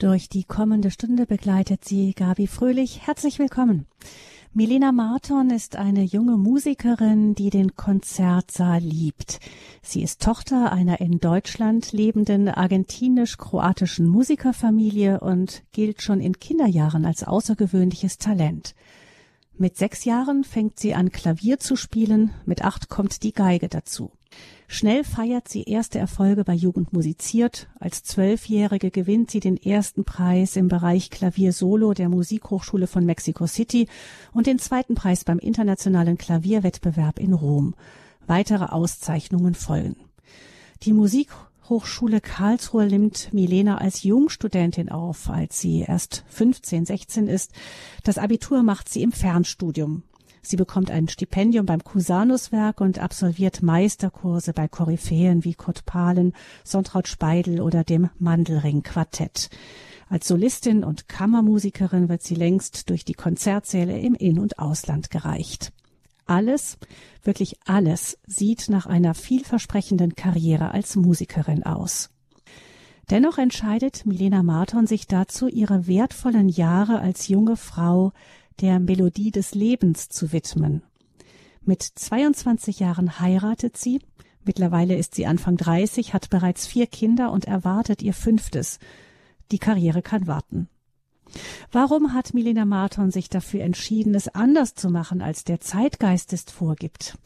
Durch die kommende Stunde begleitet sie Gabi Fröhlich. Herzlich willkommen. Milena Marton ist eine junge Musikerin, die den Konzertsaal liebt. Sie ist Tochter einer in Deutschland lebenden argentinisch-kroatischen Musikerfamilie und gilt schon in Kinderjahren als außergewöhnliches Talent. Mit sechs Jahren fängt sie an Klavier zu spielen, mit acht kommt die Geige dazu. Schnell feiert sie erste Erfolge bei Jugend musiziert. Als Zwölfjährige gewinnt sie den ersten Preis im Bereich Klavier Solo der Musikhochschule von Mexico City und den zweiten Preis beim internationalen Klavierwettbewerb in Rom. Weitere Auszeichnungen folgen. Die Musikhochschule Karlsruhe nimmt Milena als Jungstudentin auf, als sie erst 15, 16 ist. Das Abitur macht sie im Fernstudium. Sie bekommt ein Stipendium beim Cusanus-Werk und absolviert Meisterkurse bei Koryphäen wie Kurt Pahlen, Sontraut Speidel oder dem Mandelring-Quartett. Als Solistin und Kammermusikerin wird sie längst durch die Konzertsäle im In- und Ausland gereicht. Alles, wirklich alles, sieht nach einer vielversprechenden Karriere als Musikerin aus. Dennoch entscheidet Milena Marton sich dazu, ihre wertvollen Jahre als junge Frau der Melodie des Lebens zu widmen. Mit 22 Jahren heiratet sie, mittlerweile ist sie Anfang 30, hat bereits vier Kinder und erwartet ihr fünftes. Die Karriere kann warten. Warum hat Milena Marton sich dafür entschieden, es anders zu machen, als der Zeitgeist es vorgibt?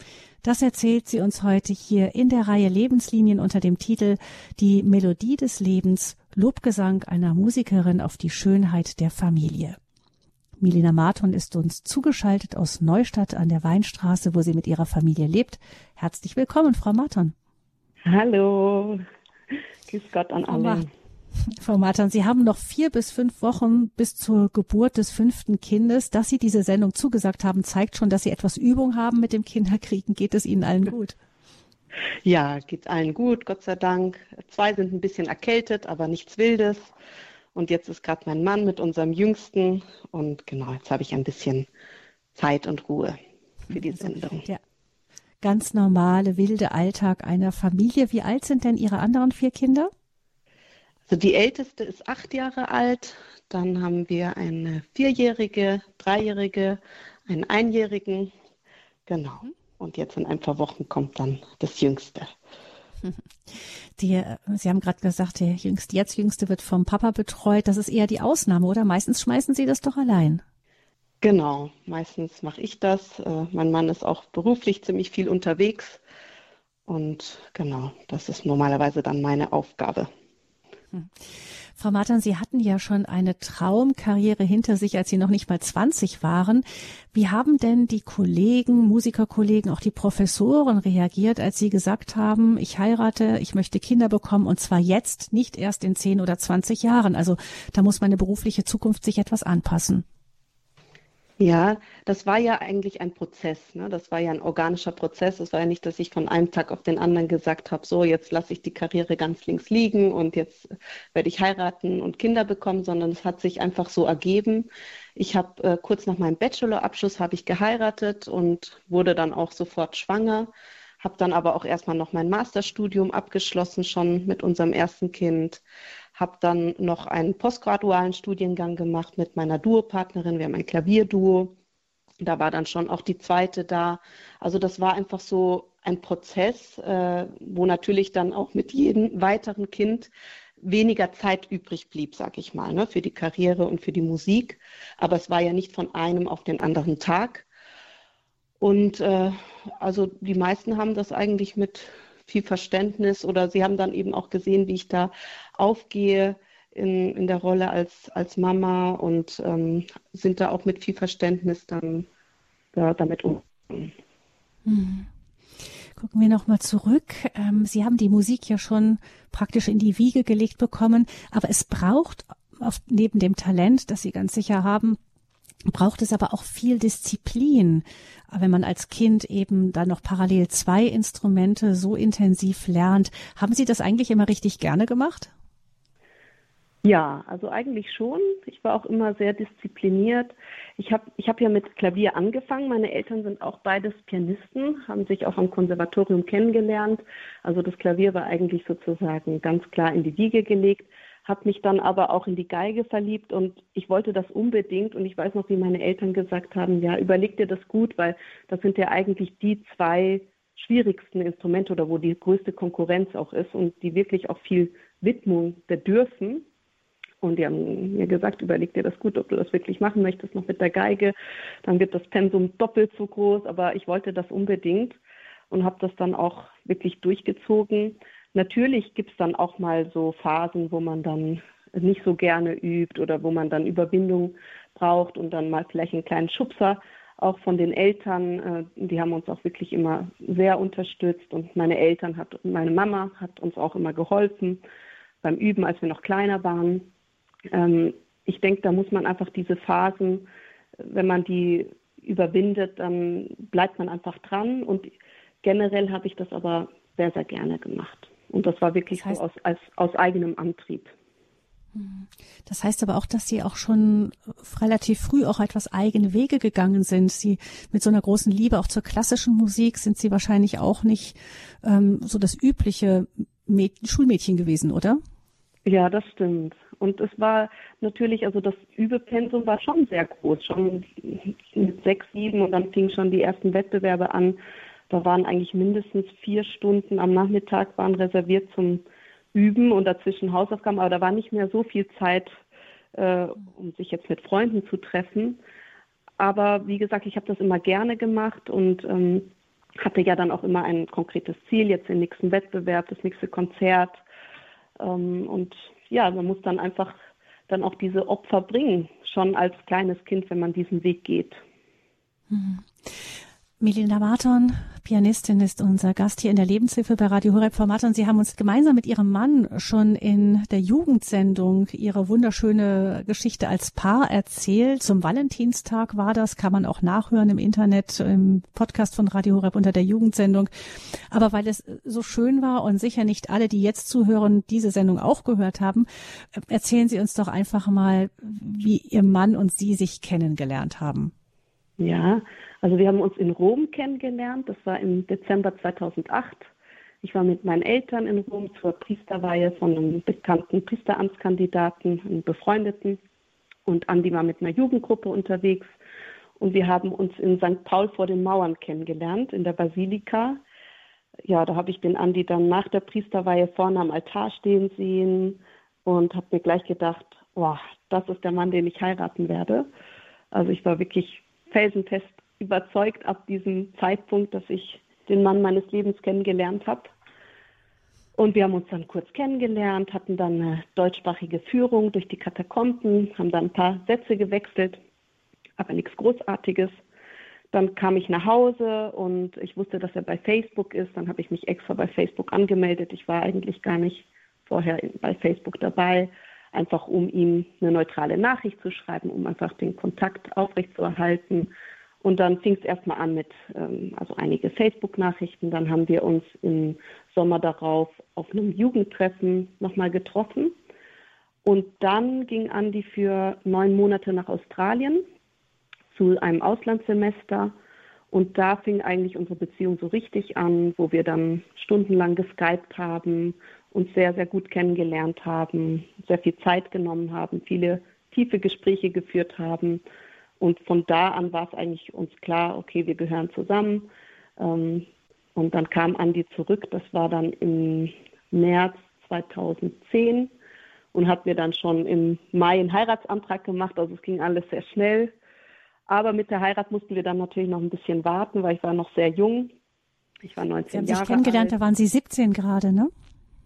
Das erzählt sie uns heute hier in der Reihe Lebenslinien unter dem Titel Die Melodie des Lebens, Lobgesang einer Musikerin auf die Schönheit der Familie. Milena Marton ist uns zugeschaltet aus Neustadt an der Weinstraße, wo sie mit ihrer Familie lebt. Herzlich willkommen, Frau Marton. Hallo. Grüß Gott an alle. Frau Marton, Sie haben noch vier bis fünf Wochen bis zur Geburt des fünften Kindes. Dass Sie diese Sendung zugesagt haben, zeigt schon, dass Sie etwas Übung haben mit dem Kinderkriegen. Geht es Ihnen allen gut? Ja, geht allen gut, Gott sei Dank. Zwei sind ein bisschen erkältet, aber nichts Wildes. Und jetzt ist gerade mein Mann mit unserem Jüngsten. Und genau, jetzt habe ich ein bisschen Zeit und Ruhe für die Sendung. Der ganz normale, wilde Alltag einer Familie. Wie alt sind denn Ihre anderen vier Kinder? Also die älteste ist acht Jahre alt. Dann haben wir eine vierjährige, dreijährige, einen einjährigen. Genau. Mhm. Und jetzt in ein paar Wochen kommt dann das Jüngste. Die, Sie haben gerade gesagt, der jüngste, jetzt jüngste wird vom Papa betreut. Das ist eher die Ausnahme, oder? Meistens schmeißen Sie das doch allein. Genau, meistens mache ich das. Äh, mein Mann ist auch beruflich ziemlich viel unterwegs. Und genau, das ist normalerweise dann meine Aufgabe. Frau Martin, Sie hatten ja schon eine Traumkarriere hinter sich, als Sie noch nicht mal 20 waren. Wie haben denn die Kollegen, Musikerkollegen, auch die Professoren reagiert, als Sie gesagt haben, ich heirate, ich möchte Kinder bekommen und zwar jetzt, nicht erst in 10 oder 20 Jahren? Also da muss meine berufliche Zukunft sich etwas anpassen. Ja, das war ja eigentlich ein Prozess. Ne? Das war ja ein organischer Prozess. Es war ja nicht, dass ich von einem Tag auf den anderen gesagt habe, so jetzt lasse ich die Karriere ganz links liegen und jetzt werde ich heiraten und Kinder bekommen, sondern es hat sich einfach so ergeben. Ich habe äh, kurz nach meinem Bachelorabschluss habe ich geheiratet und wurde dann auch sofort schwanger. Habe dann aber auch erstmal noch mein Masterstudium abgeschlossen schon mit unserem ersten Kind habe dann noch einen postgradualen Studiengang gemacht mit meiner Duopartnerin. Wir haben ein Klavierduo. Da war dann schon auch die zweite da. Also das war einfach so ein Prozess, äh, wo natürlich dann auch mit jedem weiteren Kind weniger Zeit übrig blieb, sag ich mal, ne, für die Karriere und für die Musik. Aber es war ja nicht von einem auf den anderen Tag. Und äh, also die meisten haben das eigentlich mit viel Verständnis oder sie haben dann eben auch gesehen, wie ich da aufgehe in, in der Rolle als, als Mama und ähm, sind da auch mit viel Verständnis dann ja, damit umgegangen. Mhm. Gucken wir nochmal zurück. Ähm, sie haben die Musik ja schon praktisch in die Wiege gelegt bekommen, aber es braucht auf, neben dem Talent, das Sie ganz sicher haben, braucht es aber auch viel Disziplin. Wenn man als Kind eben dann noch parallel zwei Instrumente so intensiv lernt, haben Sie das eigentlich immer richtig gerne gemacht? Ja, also eigentlich schon. Ich war auch immer sehr diszipliniert. Ich habe ich hab ja mit Klavier angefangen. Meine Eltern sind auch beides Pianisten, haben sich auch am Konservatorium kennengelernt. Also das Klavier war eigentlich sozusagen ganz klar in die Wiege gelegt. Habe mich dann aber auch in die Geige verliebt und ich wollte das unbedingt und ich weiß noch, wie meine Eltern gesagt haben, ja, überleg dir das gut, weil das sind ja eigentlich die zwei schwierigsten Instrumente oder wo die größte Konkurrenz auch ist und die wirklich auch viel Widmung bedürfen. Und die haben mir gesagt, überleg dir das gut, ob du das wirklich machen möchtest, noch mit der Geige. Dann wird das Pensum doppelt so groß, aber ich wollte das unbedingt und habe das dann auch wirklich durchgezogen. Natürlich gibt es dann auch mal so Phasen, wo man dann nicht so gerne übt oder wo man dann Überwindung braucht und dann mal vielleicht einen kleinen Schubser auch von den Eltern. Äh, die haben uns auch wirklich immer sehr unterstützt und meine Eltern hat, meine Mama hat uns auch immer geholfen beim Üben, als wir noch kleiner waren. Ähm, ich denke, da muss man einfach diese Phasen, wenn man die überwindet, dann bleibt man einfach dran und generell habe ich das aber sehr, sehr gerne gemacht. Und das war wirklich das heißt, so aus, als, aus eigenem Antrieb. Hm. Das heißt aber auch, dass Sie auch schon relativ früh auch etwas eigene Wege gegangen sind. Sie mit so einer großen Liebe auch zur klassischen Musik sind Sie wahrscheinlich auch nicht ähm, so das übliche Mäd Schulmädchen gewesen, oder? Ja, das stimmt. Und es war natürlich, also das Übepensum war schon sehr groß, schon mit sechs, sieben und dann fingen schon die ersten Wettbewerbe an. Da waren eigentlich mindestens vier Stunden am Nachmittag waren reserviert zum Üben und dazwischen Hausaufgaben, aber da war nicht mehr so viel Zeit, äh, um sich jetzt mit Freunden zu treffen. Aber wie gesagt, ich habe das immer gerne gemacht und ähm, hatte ja dann auch immer ein konkretes Ziel, jetzt den nächsten Wettbewerb, das nächste Konzert. Ähm, und ja, man muss dann einfach dann auch diese Opfer bringen, schon als kleines Kind, wenn man diesen Weg geht. Mhm. Melina Marton, Pianistin, ist unser Gast hier in der Lebenshilfe bei Radio Horeb Format und Sie haben uns gemeinsam mit Ihrem Mann schon in der Jugendsendung Ihre wunderschöne Geschichte als Paar erzählt. Zum Valentinstag war das, kann man auch nachhören im Internet, im Podcast von Radio Horeb unter der Jugendsendung. Aber weil es so schön war und sicher nicht alle, die jetzt zuhören, diese Sendung auch gehört haben, erzählen Sie uns doch einfach mal, wie Ihr Mann und Sie sich kennengelernt haben. Ja, also wir haben uns in Rom kennengelernt. Das war im Dezember 2008. Ich war mit meinen Eltern in Rom zur Priesterweihe von einem bekannten Priesteramtskandidaten, einem Befreundeten. Und Andi war mit einer Jugendgruppe unterwegs. Und wir haben uns in St. Paul vor den Mauern kennengelernt, in der Basilika. Ja, da habe ich den Andi dann nach der Priesterweihe vorne am Altar stehen sehen und habe mir gleich gedacht, wow, das ist der Mann, den ich heiraten werde. Also ich war wirklich felsenfest überzeugt ab diesem Zeitpunkt, dass ich den Mann meines Lebens kennengelernt habe. Und wir haben uns dann kurz kennengelernt, hatten dann eine deutschsprachige Führung durch die Katakomben, haben dann ein paar Sätze gewechselt, aber nichts Großartiges. Dann kam ich nach Hause und ich wusste, dass er bei Facebook ist. Dann habe ich mich extra bei Facebook angemeldet. Ich war eigentlich gar nicht vorher bei Facebook dabei, einfach um ihm eine neutrale Nachricht zu schreiben, um einfach den Kontakt aufrechtzuerhalten. Und dann fing es erstmal an mit ähm, also einige Facebook-Nachrichten. Dann haben wir uns im Sommer darauf auf einem Jugendtreffen nochmal getroffen. Und dann ging Andi für neun Monate nach Australien zu einem Auslandssemester. Und da fing eigentlich unsere Beziehung so richtig an, wo wir dann stundenlang geskypt haben, uns sehr, sehr gut kennengelernt haben, sehr viel Zeit genommen haben, viele tiefe Gespräche geführt haben und von da an war es eigentlich uns klar, okay, wir gehören zusammen. Ähm, und dann kam Andi zurück, das war dann im März 2010 und hat mir dann schon im Mai einen Heiratsantrag gemacht. Also es ging alles sehr schnell. Aber mit der Heirat mussten wir dann natürlich noch ein bisschen warten, weil ich war noch sehr jung. Ich war 19 Jahre alt. Sie haben sich kennengelernt, alt. da waren Sie 17 gerade, ne?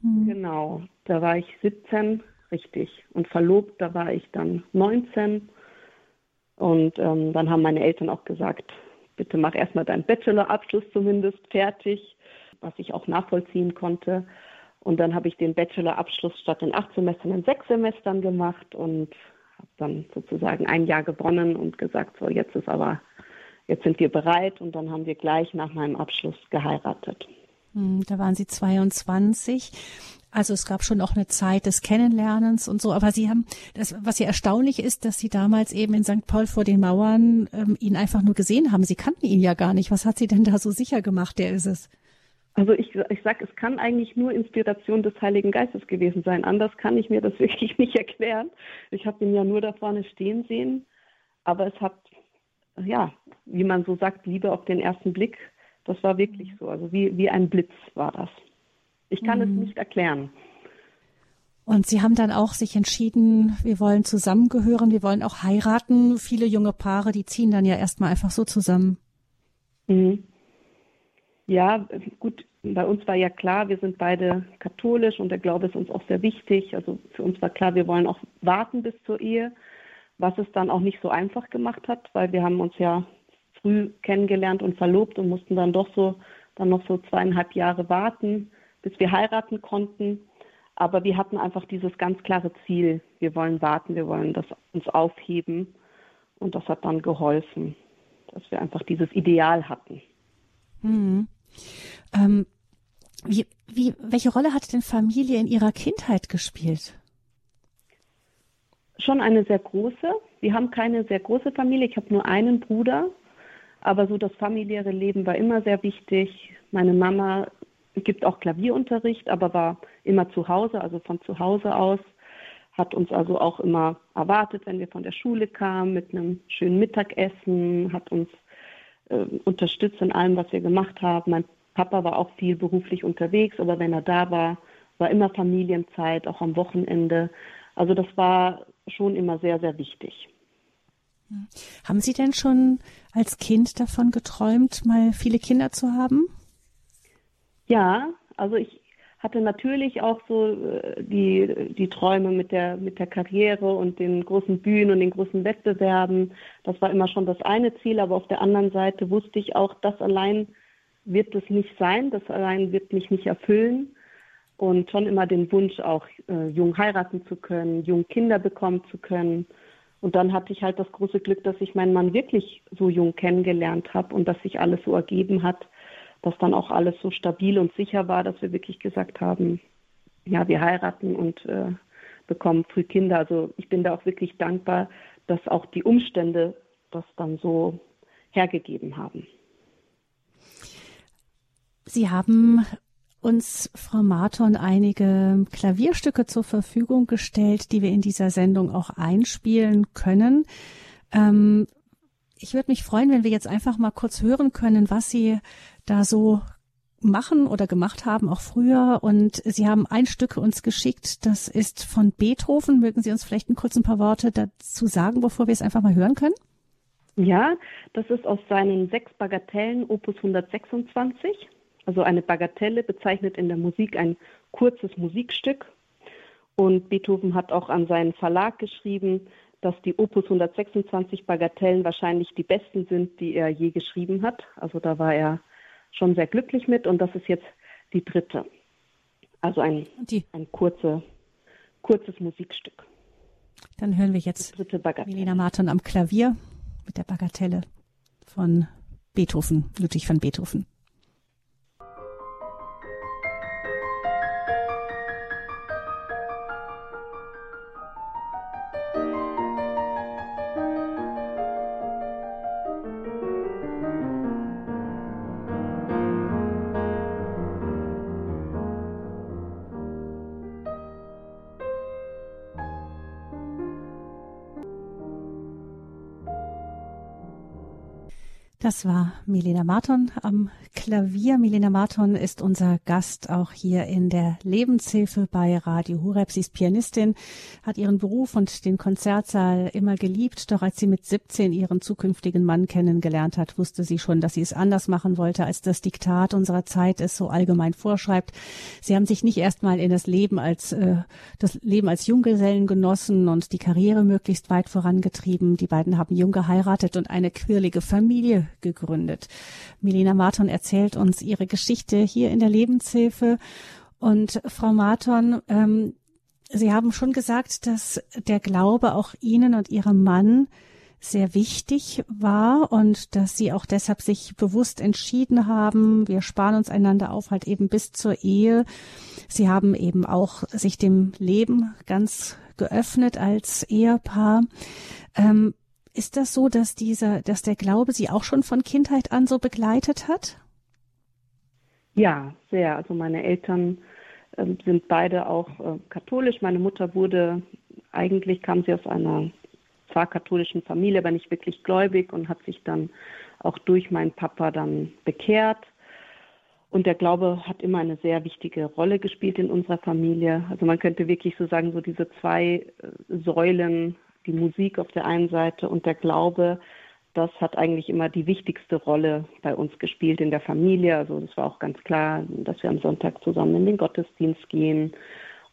Hm. Genau, da war ich 17, richtig. Und verlobt, da war ich dann 19. Und ähm, dann haben meine Eltern auch gesagt, bitte mach erstmal deinen Bachelorabschluss zumindest fertig, was ich auch nachvollziehen konnte. Und dann habe ich den Bachelorabschluss statt in acht Semestern in sechs Semestern gemacht und habe dann sozusagen ein Jahr gewonnen und gesagt, so jetzt ist aber, jetzt sind wir bereit. Und dann haben wir gleich nach meinem Abschluss geheiratet. Hm, da waren Sie 22. Also es gab schon auch eine Zeit des Kennenlernens und so, aber Sie haben, das, was hier erstaunlich ist, dass Sie damals eben in St. Paul vor den Mauern ähm, ihn einfach nur gesehen haben. Sie kannten ihn ja gar nicht. Was hat Sie denn da so sicher gemacht? Der ist es. Also ich, ich sage, es kann eigentlich nur Inspiration des Heiligen Geistes gewesen sein. Anders kann ich mir das wirklich nicht erklären. Ich habe ihn ja nur da vorne stehen sehen, aber es hat, ja, wie man so sagt, Liebe auf den ersten Blick. Das war wirklich so. Also wie, wie ein Blitz war das. Ich kann mhm. es nicht erklären. Und Sie haben dann auch sich entschieden, wir wollen zusammengehören, wir wollen auch heiraten. Viele junge Paare, die ziehen dann ja erstmal einfach so zusammen. Mhm. Ja, gut, bei uns war ja klar, wir sind beide katholisch und der Glaube ist uns auch sehr wichtig. Also für uns war klar, wir wollen auch warten bis zur Ehe, was es dann auch nicht so einfach gemacht hat, weil wir haben uns ja früh kennengelernt und verlobt und mussten dann doch so dann noch so zweieinhalb Jahre warten, bis wir heiraten konnten. Aber wir hatten einfach dieses ganz klare Ziel, wir wollen warten, wir wollen das uns aufheben. Und das hat dann geholfen, dass wir einfach dieses Ideal hatten. Mhm. Ähm, wie, wie, welche Rolle hat denn Familie in Ihrer Kindheit gespielt? Schon eine sehr große. Wir haben keine sehr große Familie. Ich habe nur einen Bruder. Aber so das familiäre Leben war immer sehr wichtig. Meine Mama gibt auch Klavierunterricht, aber war immer zu Hause, also von zu Hause aus. Hat uns also auch immer erwartet, wenn wir von der Schule kamen, mit einem schönen Mittagessen, hat uns äh, unterstützt in allem, was wir gemacht haben. Mein Papa war auch viel beruflich unterwegs, aber wenn er da war, war immer Familienzeit, auch am Wochenende. Also das war schon immer sehr, sehr wichtig. Haben Sie denn schon als Kind davon geträumt, mal viele Kinder zu haben? Ja, also ich hatte natürlich auch so äh, die, die Träume mit der, mit der Karriere und den großen Bühnen und den großen Wettbewerben. Das war immer schon das eine Ziel, aber auf der anderen Seite wusste ich auch, das allein wird es nicht sein, das allein wird mich nicht erfüllen. Und schon immer den Wunsch, auch äh, jung heiraten zu können, jung Kinder bekommen zu können. Und dann hatte ich halt das große Glück, dass ich meinen Mann wirklich so jung kennengelernt habe und dass sich alles so ergeben hat, dass dann auch alles so stabil und sicher war, dass wir wirklich gesagt haben, ja, wir heiraten und äh, bekommen früh Kinder. Also ich bin da auch wirklich dankbar, dass auch die Umstände das dann so hergegeben haben. Sie haben uns, Frau Marton, einige Klavierstücke zur Verfügung gestellt, die wir in dieser Sendung auch einspielen können. Ähm, ich würde mich freuen, wenn wir jetzt einfach mal kurz hören können, was Sie da so machen oder gemacht haben, auch früher. Und Sie haben ein Stück uns geschickt, das ist von Beethoven. Mögen Sie uns vielleicht ein kurz ein paar Worte dazu sagen, bevor wir es einfach mal hören können? Ja, das ist aus seinen sechs Bagatellen Opus 126. Also eine Bagatelle bezeichnet in der Musik ein kurzes Musikstück. Und Beethoven hat auch an seinen Verlag geschrieben, dass die Opus 126 Bagatellen wahrscheinlich die besten sind, die er je geschrieben hat. Also da war er schon sehr glücklich mit und das ist jetzt die dritte. Also ein, ein kurze, kurzes Musikstück. Dann hören wir jetzt Milena Martin am Klavier mit der Bagatelle von Beethoven, Ludwig van Beethoven. Das war Milena Marton am Klavier. Milena Marton ist unser Gast auch hier in der Lebenshilfe bei Radio Hureb. Sie ist Pianistin, hat ihren Beruf und den Konzertsaal immer geliebt. Doch als sie mit 17 ihren zukünftigen Mann kennengelernt hat, wusste sie schon, dass sie es anders machen wollte, als das Diktat unserer Zeit es so allgemein vorschreibt. Sie haben sich nicht erstmal in das Leben als, äh, das Leben als Junggesellen genossen und die Karriere möglichst weit vorangetrieben. Die beiden haben jung geheiratet und eine quirlige Familie gegründet. Milena Marton erzählt uns ihre Geschichte hier in der Lebenshilfe. Und Frau Marton, ähm, Sie haben schon gesagt, dass der Glaube auch Ihnen und Ihrem Mann sehr wichtig war und dass Sie auch deshalb sich bewusst entschieden haben, wir sparen uns einander auf, halt eben bis zur Ehe. Sie haben eben auch sich dem Leben ganz geöffnet als Ehepaar. Ähm, ist das so, dass dieser, dass der Glaube Sie auch schon von Kindheit an so begleitet hat? Ja, sehr. Also meine Eltern äh, sind beide auch äh, katholisch. Meine Mutter wurde, eigentlich kam sie aus einer zwar katholischen Familie, aber nicht wirklich gläubig und hat sich dann auch durch meinen Papa dann bekehrt. Und der Glaube hat immer eine sehr wichtige Rolle gespielt in unserer Familie. Also man könnte wirklich so sagen, so diese zwei äh, Säulen, die Musik auf der einen Seite und der Glaube, das hat eigentlich immer die wichtigste Rolle bei uns gespielt in der Familie. Also das war auch ganz klar, dass wir am Sonntag zusammen in den Gottesdienst gehen.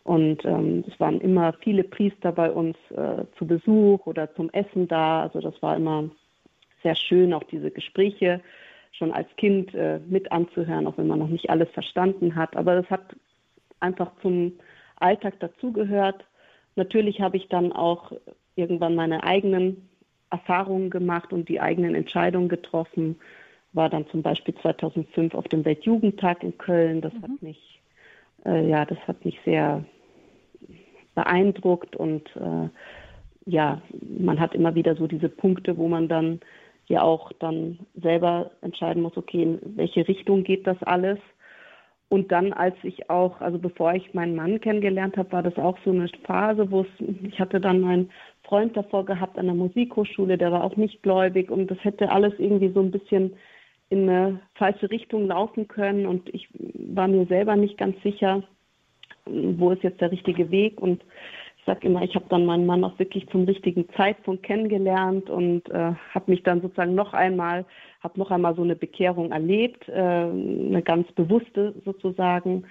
Und ähm, es waren immer viele Priester bei uns äh, zu Besuch oder zum Essen da. Also das war immer sehr schön, auch diese Gespräche schon als Kind äh, mit anzuhören, auch wenn man noch nicht alles verstanden hat. Aber das hat einfach zum Alltag dazugehört. Natürlich habe ich dann auch irgendwann meine eigenen Erfahrungen gemacht und die eigenen Entscheidungen getroffen. War dann zum Beispiel 2005 auf dem Weltjugendtag in Köln. Das mhm. hat mich, äh, ja, das hat mich sehr beeindruckt und äh, ja, man hat immer wieder so diese Punkte, wo man dann ja auch dann selber entscheiden muss, okay, in welche Richtung geht das alles. Und dann, als ich auch, also bevor ich meinen Mann kennengelernt habe, war das auch so eine Phase, wo es, ich hatte dann meinen Freund davor gehabt an der Musikhochschule, der war auch nicht gläubig und das hätte alles irgendwie so ein bisschen in eine falsche Richtung laufen können und ich war mir selber nicht ganz sicher, wo ist jetzt der richtige Weg und ich sage immer, ich habe dann meinen Mann auch wirklich zum richtigen Zeitpunkt kennengelernt und äh, habe mich dann sozusagen noch einmal, habe noch einmal so eine Bekehrung erlebt, äh, eine ganz bewusste sozusagen.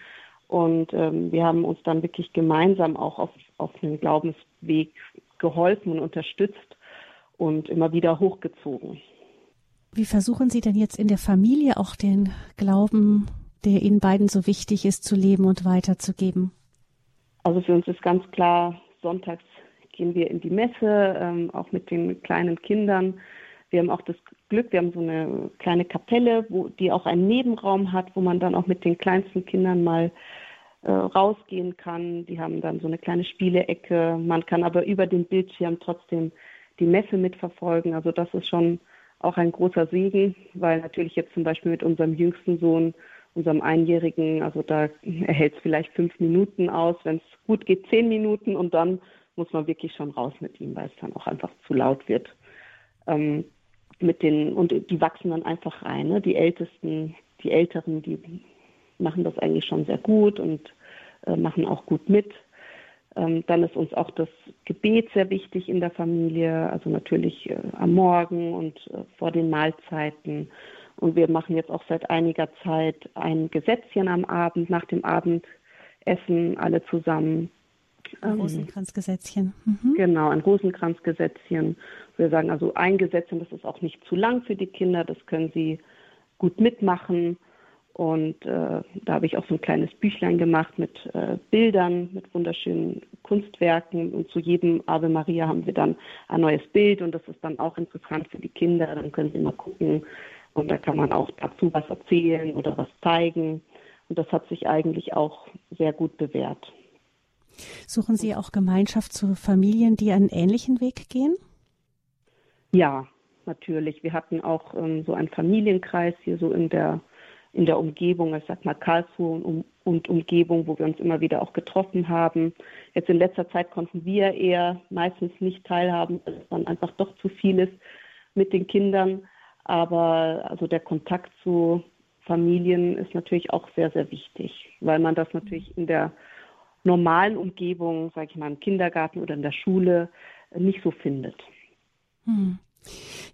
Und ähm, wir haben uns dann wirklich gemeinsam auch auf, auf einen Glaubensweg geholfen und unterstützt und immer wieder hochgezogen. Wie versuchen Sie denn jetzt in der Familie auch den Glauben, der Ihnen beiden so wichtig ist, zu leben und weiterzugeben? Also für uns ist ganz klar, sonntags gehen wir in die Messe, ähm, auch mit den kleinen Kindern. Wir haben auch das Glück, wir haben so eine kleine Kapelle, wo, die auch einen Nebenraum hat, wo man dann auch mit den kleinsten Kindern mal äh, rausgehen kann. Die haben dann so eine kleine Spielecke. Man kann aber über den Bildschirm trotzdem die Messe mitverfolgen. Also das ist schon auch ein großer Segen, weil natürlich jetzt zum Beispiel mit unserem jüngsten Sohn unserem Einjährigen, also da erhält es vielleicht fünf Minuten aus, wenn es gut geht, zehn Minuten und dann muss man wirklich schon raus mit ihm, weil es dann auch einfach zu laut wird. Ähm, mit den, und die wachsen dann einfach rein. Ne? Die Ältesten, die Älteren, die machen das eigentlich schon sehr gut und äh, machen auch gut mit. Ähm, dann ist uns auch das Gebet sehr wichtig in der Familie, also natürlich äh, am Morgen und äh, vor den Mahlzeiten und wir machen jetzt auch seit einiger Zeit ein Gesetzchen am Abend, nach dem Abendessen alle zusammen. Ein ähm, Rosenkranzgesetzchen. Mhm. Genau, ein Rosenkranzgesetzchen. Wir sagen also ein Gesetzchen, das ist auch nicht zu lang für die Kinder, das können sie gut mitmachen. Und äh, da habe ich auch so ein kleines Büchlein gemacht mit äh, Bildern, mit wunderschönen Kunstwerken. Und zu jedem Ave Maria haben wir dann ein neues Bild und das ist dann auch interessant für die Kinder. Dann können sie mal gucken, und da kann man auch dazu was erzählen oder was zeigen. Und das hat sich eigentlich auch sehr gut bewährt. Suchen Sie auch Gemeinschaft zu Familien, die einen ähnlichen Weg gehen? Ja, natürlich. Wir hatten auch ähm, so einen Familienkreis hier so in der in der Umgebung, ich sag mal Karlsruhe und, und, Umgebung, wo wir uns immer wieder auch getroffen haben. Jetzt in letzter Zeit konnten wir eher meistens nicht teilhaben, weil es dann einfach doch zu viel ist mit den Kindern. Aber also der Kontakt zu Familien ist natürlich auch sehr, sehr wichtig, weil man das natürlich in der normalen Umgebung, sage ich mal, im Kindergarten oder in der Schule nicht so findet. Hm.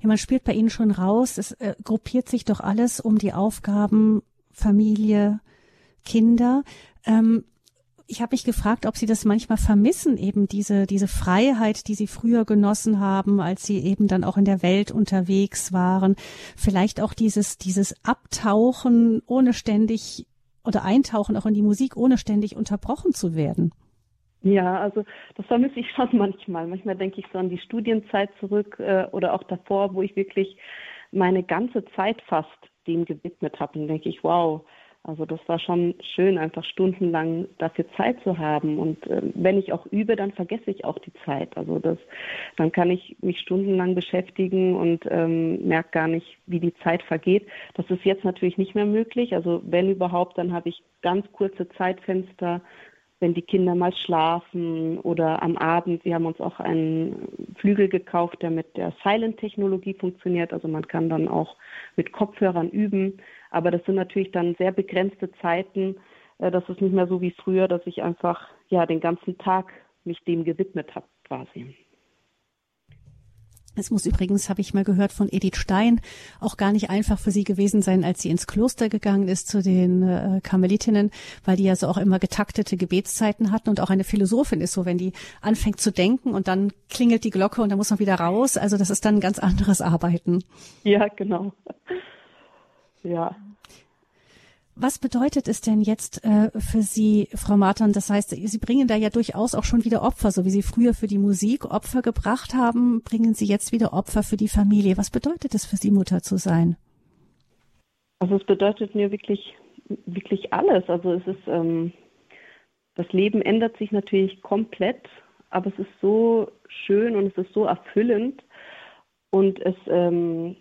Ja, man spürt bei Ihnen schon raus, es äh, gruppiert sich doch alles um die Aufgaben Familie, Kinder. Ähm, ich habe mich gefragt, ob Sie das manchmal vermissen, eben diese, diese Freiheit, die Sie früher genossen haben, als Sie eben dann auch in der Welt unterwegs waren. Vielleicht auch dieses, dieses Abtauchen, ohne ständig oder Eintauchen auch in die Musik, ohne ständig unterbrochen zu werden. Ja, also das vermisse ich schon manchmal. Manchmal denke ich so an die Studienzeit zurück äh, oder auch davor, wo ich wirklich meine ganze Zeit fast dem gewidmet habe. Und denke ich, wow, Also das war schon schön, einfach stundenlang dafür Zeit zu haben. Und äh, wenn ich auch übe, dann vergesse ich auch die Zeit. Also das, dann kann ich mich stundenlang beschäftigen und ähm, merke gar nicht, wie die Zeit vergeht. Das ist jetzt natürlich nicht mehr möglich. Also wenn überhaupt, dann habe ich ganz kurze Zeitfenster, wenn die Kinder mal schlafen oder am Abend. Wir haben uns auch einen Flügel gekauft, der mit der Silent-Technologie funktioniert. Also man kann dann auch mit Kopfhörern üben. Aber das sind natürlich dann sehr begrenzte Zeiten. Äh, das ist nicht mehr so wie früher, dass ich einfach ja den ganzen Tag mich dem gewidmet habe quasi. Es muss übrigens, habe ich mal gehört von Edith Stein, auch gar nicht einfach für sie gewesen sein, als sie ins Kloster gegangen ist zu den äh, Karmelitinnen, weil die ja so auch immer getaktete Gebetszeiten hatten und auch eine Philosophin ist so, wenn die anfängt zu denken und dann klingelt die Glocke und dann muss man wieder raus. Also das ist dann ein ganz anderes Arbeiten. Ja, genau. Ja. Was bedeutet es denn jetzt äh, für Sie, Frau Martin? Das heißt, Sie bringen da ja durchaus auch schon wieder Opfer, so wie Sie früher für die Musik Opfer gebracht haben, bringen Sie jetzt wieder Opfer für die Familie. Was bedeutet es für Sie, Mutter zu sein? Also es bedeutet mir wirklich, wirklich alles. Also es ist, ähm, das Leben ändert sich natürlich komplett, aber es ist so schön und es ist so erfüllend und es ähm,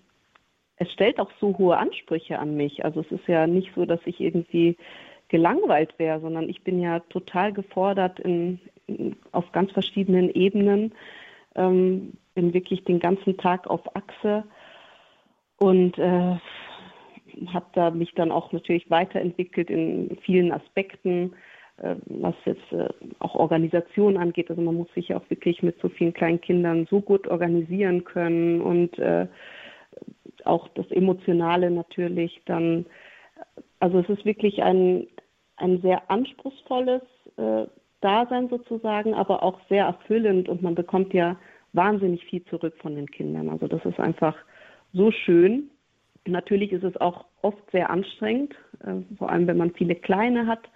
es stellt auch so hohe Ansprüche an mich. Also es ist ja nicht so, dass ich irgendwie gelangweilt wäre, sondern ich bin ja total gefordert in, in auf ganz verschiedenen Ebenen, ähm, bin wirklich den ganzen Tag auf Achse und äh, habe da mich dann auch natürlich weiterentwickelt in vielen Aspekten, äh, was jetzt äh, auch Organisation angeht. Also man muss sich ja auch wirklich mit so vielen kleinen Kindern so gut organisieren können und äh, auch das Emotionale natürlich dann. Also es ist wirklich ein, ein sehr anspruchsvolles äh, Dasein sozusagen, aber auch sehr erfüllend und man bekommt ja wahnsinnig viel zurück von den Kindern. Also das ist einfach so schön. Natürlich ist es auch oft sehr anstrengend, äh, vor allem wenn man viele kleine hat.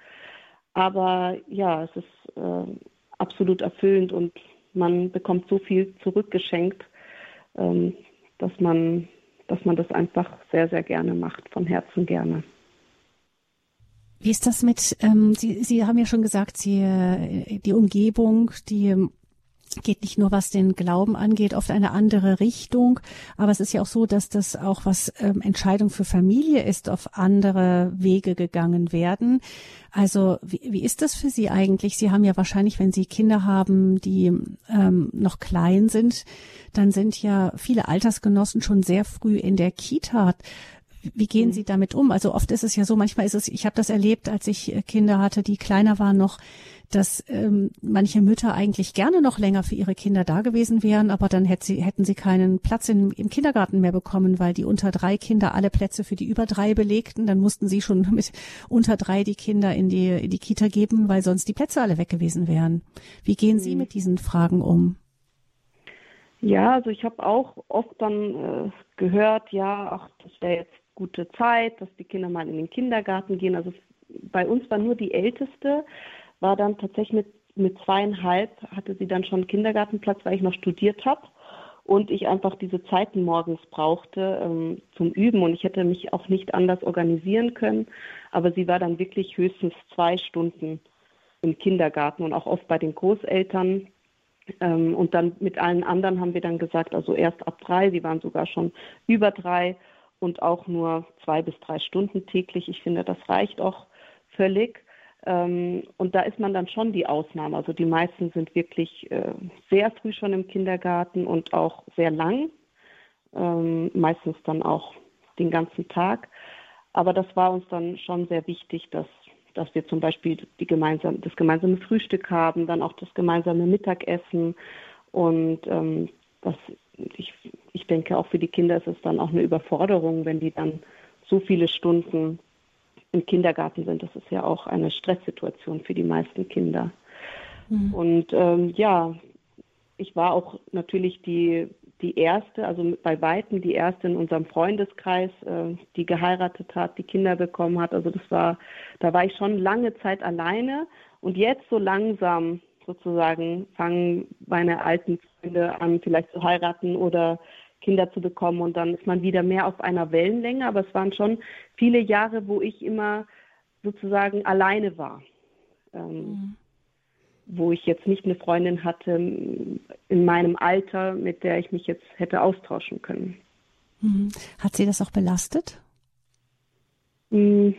Aber ja, es ist äh, absolut erfüllend und man bekommt so viel zurückgeschenkt, ähm, dass man dass man das einfach sehr, sehr gerne macht, von Herzen gerne. Wie ist das mit, ähm, Sie, Sie haben ja schon gesagt, Sie, äh, die Umgebung, die geht nicht nur was den Glauben angeht, oft eine andere Richtung, aber es ist ja auch so, dass das auch was ähm, Entscheidung für Familie ist, auf andere Wege gegangen werden. Also wie, wie ist das für Sie eigentlich? Sie haben ja wahrscheinlich, wenn Sie Kinder haben, die ähm, noch klein sind, dann sind ja viele Altersgenossen schon sehr früh in der Kita. Wie gehen mhm. Sie damit um? Also oft ist es ja so, manchmal ist es, ich habe das erlebt, als ich Kinder hatte, die kleiner waren noch, dass ähm, manche Mütter eigentlich gerne noch länger für ihre Kinder da gewesen wären, aber dann hätte sie, hätten sie keinen Platz in, im Kindergarten mehr bekommen, weil die unter drei Kinder alle Plätze für die über drei belegten. Dann mussten sie schon mit unter drei die Kinder in die, in die Kita geben, weil sonst die Plätze alle weg gewesen wären. Wie gehen Sie mhm. mit diesen Fragen um? Ja, also ich habe auch oft dann äh, gehört, ja, ach, das wäre jetzt gute Zeit, dass die Kinder mal in den Kindergarten gehen. Also bei uns war nur die Älteste, war dann tatsächlich mit, mit zweieinhalb, hatte sie dann schon einen Kindergartenplatz, weil ich noch studiert habe und ich einfach diese Zeiten morgens brauchte ähm, zum Üben und ich hätte mich auch nicht anders organisieren können. Aber sie war dann wirklich höchstens zwei Stunden im Kindergarten und auch oft bei den Großeltern. Ähm, und dann mit allen anderen haben wir dann gesagt, also erst ab drei, sie waren sogar schon über drei und auch nur zwei bis drei Stunden täglich. Ich finde, das reicht auch völlig. Ähm, und da ist man dann schon die Ausnahme. Also die meisten sind wirklich äh, sehr früh schon im Kindergarten und auch sehr lang, ähm, meistens dann auch den ganzen Tag. Aber das war uns dann schon sehr wichtig, dass, dass wir zum Beispiel gemeinsam, das gemeinsame Frühstück haben, dann auch das gemeinsame Mittagessen. Und ähm, das, ich, ich denke, auch für die Kinder ist es dann auch eine Überforderung, wenn die dann so viele Stunden im Kindergarten sind. Das ist ja auch eine Stresssituation für die meisten Kinder. Mhm. Und ähm, ja, ich war auch natürlich die, die erste, also bei Weitem die erste in unserem Freundeskreis, äh, die geheiratet hat, die Kinder bekommen hat. Also das war, da war ich schon lange Zeit alleine und jetzt so langsam sozusagen fangen meine alten Freunde an, vielleicht zu heiraten oder Kinder zu bekommen und dann ist man wieder mehr auf einer Wellenlänge. Aber es waren schon viele Jahre, wo ich immer sozusagen alleine war. Ähm, mhm. Wo ich jetzt nicht eine Freundin hatte in meinem Alter, mit der ich mich jetzt hätte austauschen können. Mhm. Hat sie das auch belastet? Mhm.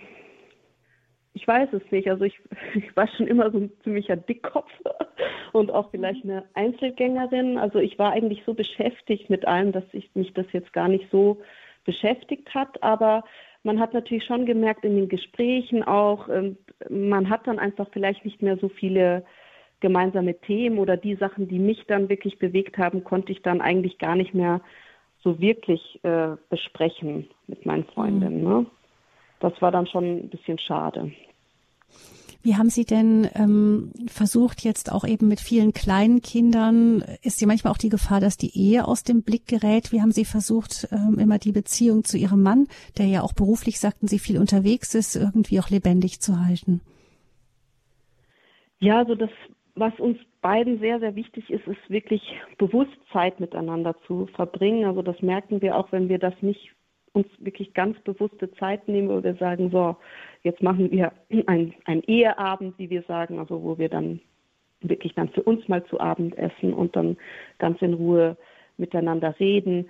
Ich weiß es nicht. Also ich, ich war schon immer so ein ziemlicher Dickkopf und auch vielleicht eine Einzelgängerin. Also ich war eigentlich so beschäftigt mit allem, dass ich mich das jetzt gar nicht so beschäftigt hat. Aber man hat natürlich schon gemerkt in den Gesprächen auch, ähm, man hat dann einfach vielleicht nicht mehr so viele gemeinsame Themen oder die Sachen, die mich dann wirklich bewegt haben, konnte ich dann eigentlich gar nicht mehr so wirklich äh, besprechen mit meinen Freundinnen. Mhm. Ne? Das war dann schon ein bisschen schade. Wie haben Sie denn ähm, versucht, jetzt auch eben mit vielen kleinen Kindern, ist ja manchmal auch die Gefahr, dass die Ehe aus dem Blick gerät? Wie haben Sie versucht, ähm, immer die Beziehung zu Ihrem Mann, der ja auch beruflich, sagten Sie, viel unterwegs ist, irgendwie auch lebendig zu halten? Ja, also das, was uns beiden sehr, sehr wichtig ist, ist wirklich bewusst Zeit miteinander zu verbringen. Also das merken wir auch, wenn wir das nicht uns wirklich ganz bewusste Zeit nehmen, wo wir sagen, so, jetzt machen wir einen Eheabend, wie wir sagen, also wo wir dann wirklich dann für uns mal zu Abend essen und dann ganz in Ruhe miteinander reden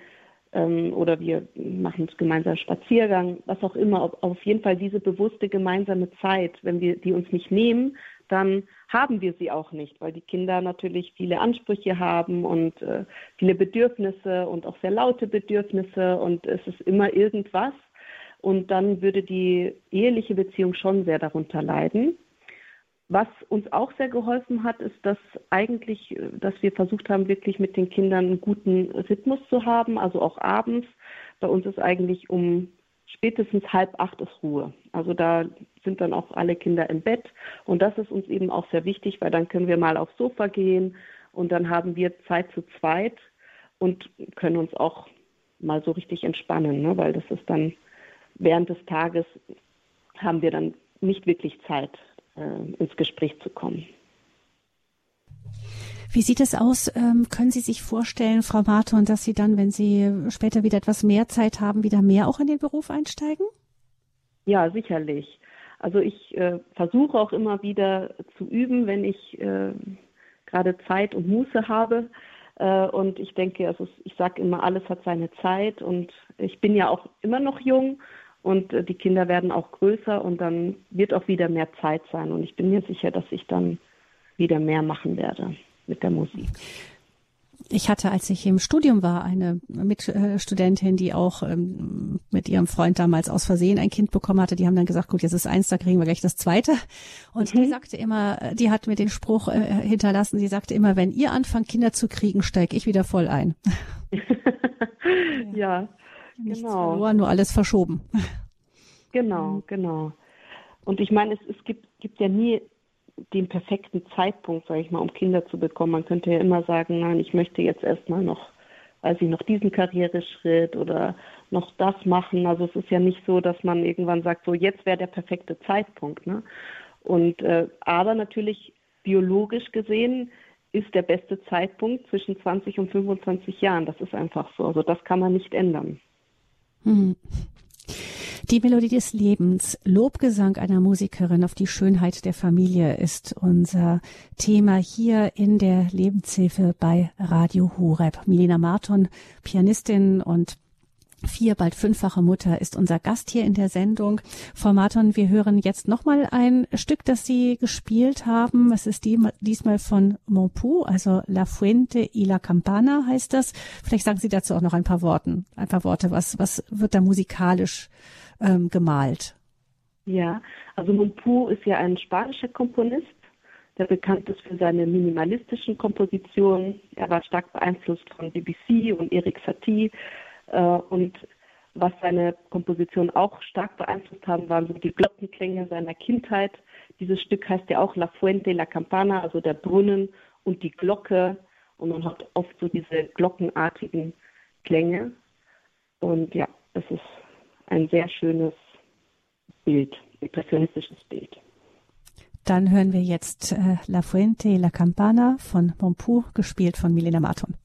ähm, oder wir machen gemeinsam Spaziergang, was auch immer. Auf jeden Fall diese bewusste gemeinsame Zeit, wenn wir die uns nicht nehmen, dann haben wir sie auch nicht, weil die Kinder natürlich viele Ansprüche haben und äh, viele Bedürfnisse und auch sehr laute Bedürfnisse und es ist immer irgendwas. Und dann würde die eheliche Beziehung schon sehr darunter leiden. Was uns auch sehr geholfen hat, ist, dass eigentlich, dass wir versucht haben, wirklich mit den Kindern einen guten Rhythmus zu haben, also auch abends. Bei uns ist eigentlich um spätestens halb acht ist Ruhe. Also da sind dann auch alle Kinder im Bett. Und das ist uns eben auch sehr wichtig, weil dann können wir mal aufs Sofa gehen und dann haben wir Zeit zu zweit und können uns auch mal so richtig entspannen, ne? weil das ist dann während des Tages haben wir dann nicht wirklich Zeit, äh, ins Gespräch zu kommen. Wie sieht es aus? Ähm, können Sie sich vorstellen, Frau Marton, dass Sie dann, wenn Sie später wieder etwas mehr Zeit haben, wieder mehr auch in den Beruf einsteigen? Ja, sicherlich. Also ich äh, versuche auch immer wieder zu üben, wenn ich äh, gerade Zeit und Muße habe. Äh, und ich denke, also ich sage immer, alles hat seine Zeit und ich bin ja auch immer noch jung und äh, die Kinder werden auch größer und dann wird auch wieder mehr Zeit sein. Und ich bin mir sicher, dass ich dann wieder mehr machen werde mit der Musik. Ich hatte, als ich im Studium war, eine Mitstudentin, die auch ähm, mit ihrem Freund damals aus Versehen ein Kind bekommen hatte. Die haben dann gesagt, gut, jetzt ist eins, da kriegen wir gleich das zweite. Und mhm. die sagte immer, die hat mir den Spruch äh, hinterlassen, sie sagte immer, wenn ihr anfangt, Kinder zu kriegen, steige ich wieder voll ein. ja, Nichts genau. verloren, nur alles verschoben. Genau, genau. Und ich meine, es, es gibt, gibt ja nie den perfekten Zeitpunkt, sage ich mal, um Kinder zu bekommen. Man könnte ja immer sagen, nein, ich möchte jetzt erstmal noch, weiß ich, noch diesen Karriereschritt oder noch das machen. Also es ist ja nicht so, dass man irgendwann sagt, so jetzt wäre der perfekte Zeitpunkt. Ne? Und äh, aber natürlich biologisch gesehen ist der beste Zeitpunkt zwischen 20 und 25 Jahren. Das ist einfach so. Also das kann man nicht ändern. Hm. Die Melodie des Lebens, Lobgesang einer Musikerin auf die Schönheit der Familie ist unser Thema hier in der Lebenshilfe bei Radio Horeb. Milena Marton, Pianistin und vier, bald fünffache Mutter ist unser Gast hier in der Sendung. Frau Marton, wir hören jetzt nochmal ein Stück, das Sie gespielt haben. Es ist die, diesmal von Monpou, also La Fuente y la Campana heißt das. Vielleicht sagen Sie dazu auch noch ein paar Worten, ein paar Worte. Was, was wird da musikalisch ähm, gemalt. Ja, also Monpou ist ja ein spanischer Komponist, der bekannt ist für seine minimalistischen Kompositionen. Er war stark beeinflusst von Debussy und Eric Satie. Äh, und was seine Komposition auch stark beeinflusst haben, waren so die Glockenklänge seiner Kindheit. Dieses Stück heißt ja auch La Fuente, La Campana, also der Brunnen und die Glocke. Und man hat oft so diese glockenartigen Klänge. Und ja, es ist ein sehr schönes Bild, impressionistisches Bild. Dann hören wir jetzt äh, La Fuente La Campana von Monpou, gespielt von Milena Marton.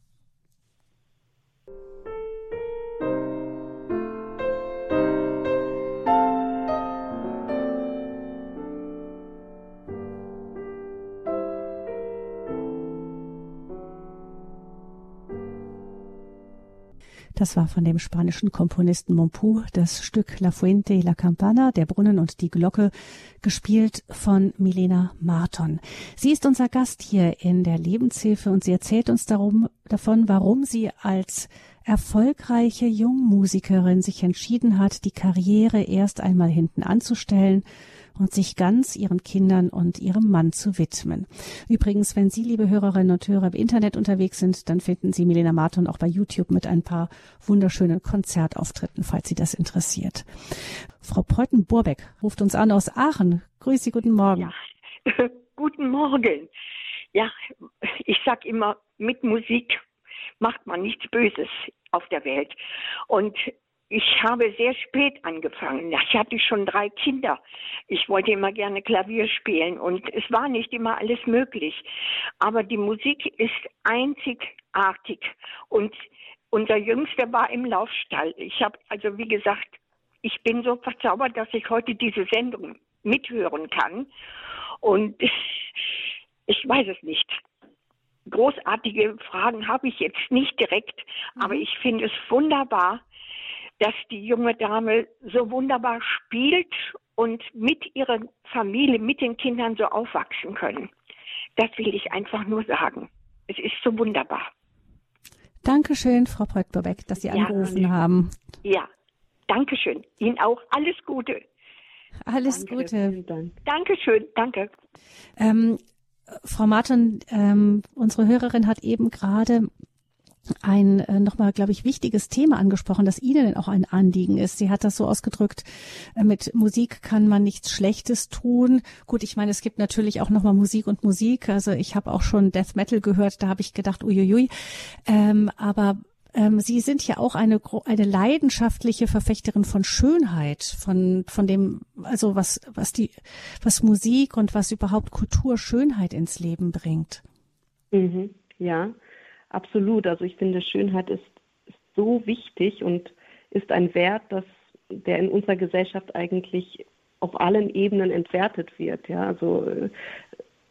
Das war von dem spanischen Komponisten Mompou das Stück La Fuente y la Campana, der Brunnen und die Glocke, gespielt von Milena Marton. Sie ist unser Gast hier in der Lebenshilfe und sie erzählt uns darum, davon, warum sie als erfolgreiche Jungmusikerin sich entschieden hat, die Karriere erst einmal hinten anzustellen und sich ganz ihren Kindern und ihrem Mann zu widmen. Übrigens, wenn Sie, liebe Hörerinnen und Hörer, im Internet unterwegs sind, dann finden Sie Milena Martin auch bei YouTube mit ein paar wunderschönen Konzertauftritten, falls Sie das interessiert. Frau Preuten-Burbeck ruft uns an aus Aachen. Grüß Sie, guten Morgen. Ja. guten Morgen. Ja, ich sag immer, mit Musik macht man nichts Böses auf der Welt. Und ich habe sehr spät angefangen. Ich hatte schon drei Kinder. Ich wollte immer gerne Klavier spielen und es war nicht immer alles möglich. Aber die Musik ist einzigartig und unser Jüngster war im Laufstall. Ich habe also, wie gesagt, ich bin so verzaubert, dass ich heute diese Sendung mithören kann. Und ich weiß es nicht. Großartige Fragen habe ich jetzt nicht direkt, aber mhm. ich finde es wunderbar, dass die junge Dame so wunderbar spielt und mit ihrer Familie, mit den Kindern so aufwachsen können. Das will ich einfach nur sagen. Es ist so wunderbar. Dankeschön, Frau Preutberbeck, dass Sie ja, angerufen haben. Ja, Dankeschön. Ihnen auch alles Gute. Alles Danke, Gute. Dank. Dankeschön, danke. Ähm, Frau Martin, ähm, unsere Hörerin hat eben gerade ein äh, nochmal, glaube ich, wichtiges Thema angesprochen, das Ihnen auch ein Anliegen ist. Sie hat das so ausgedrückt, äh, mit Musik kann man nichts Schlechtes tun. Gut, ich meine, es gibt natürlich auch nochmal Musik und Musik. Also ich habe auch schon Death Metal gehört, da habe ich gedacht, uiuiui. Ähm, aber ähm, Sie sind ja auch eine, eine leidenschaftliche Verfechterin von Schönheit, von, von dem, also was, was die, was Musik und was überhaupt Kultur Schönheit ins Leben bringt. Mhm, ja, Absolut. Also ich finde, Schönheit ist, ist so wichtig und ist ein Wert, dass, der in unserer Gesellschaft eigentlich auf allen Ebenen entwertet wird. Ja, also äh,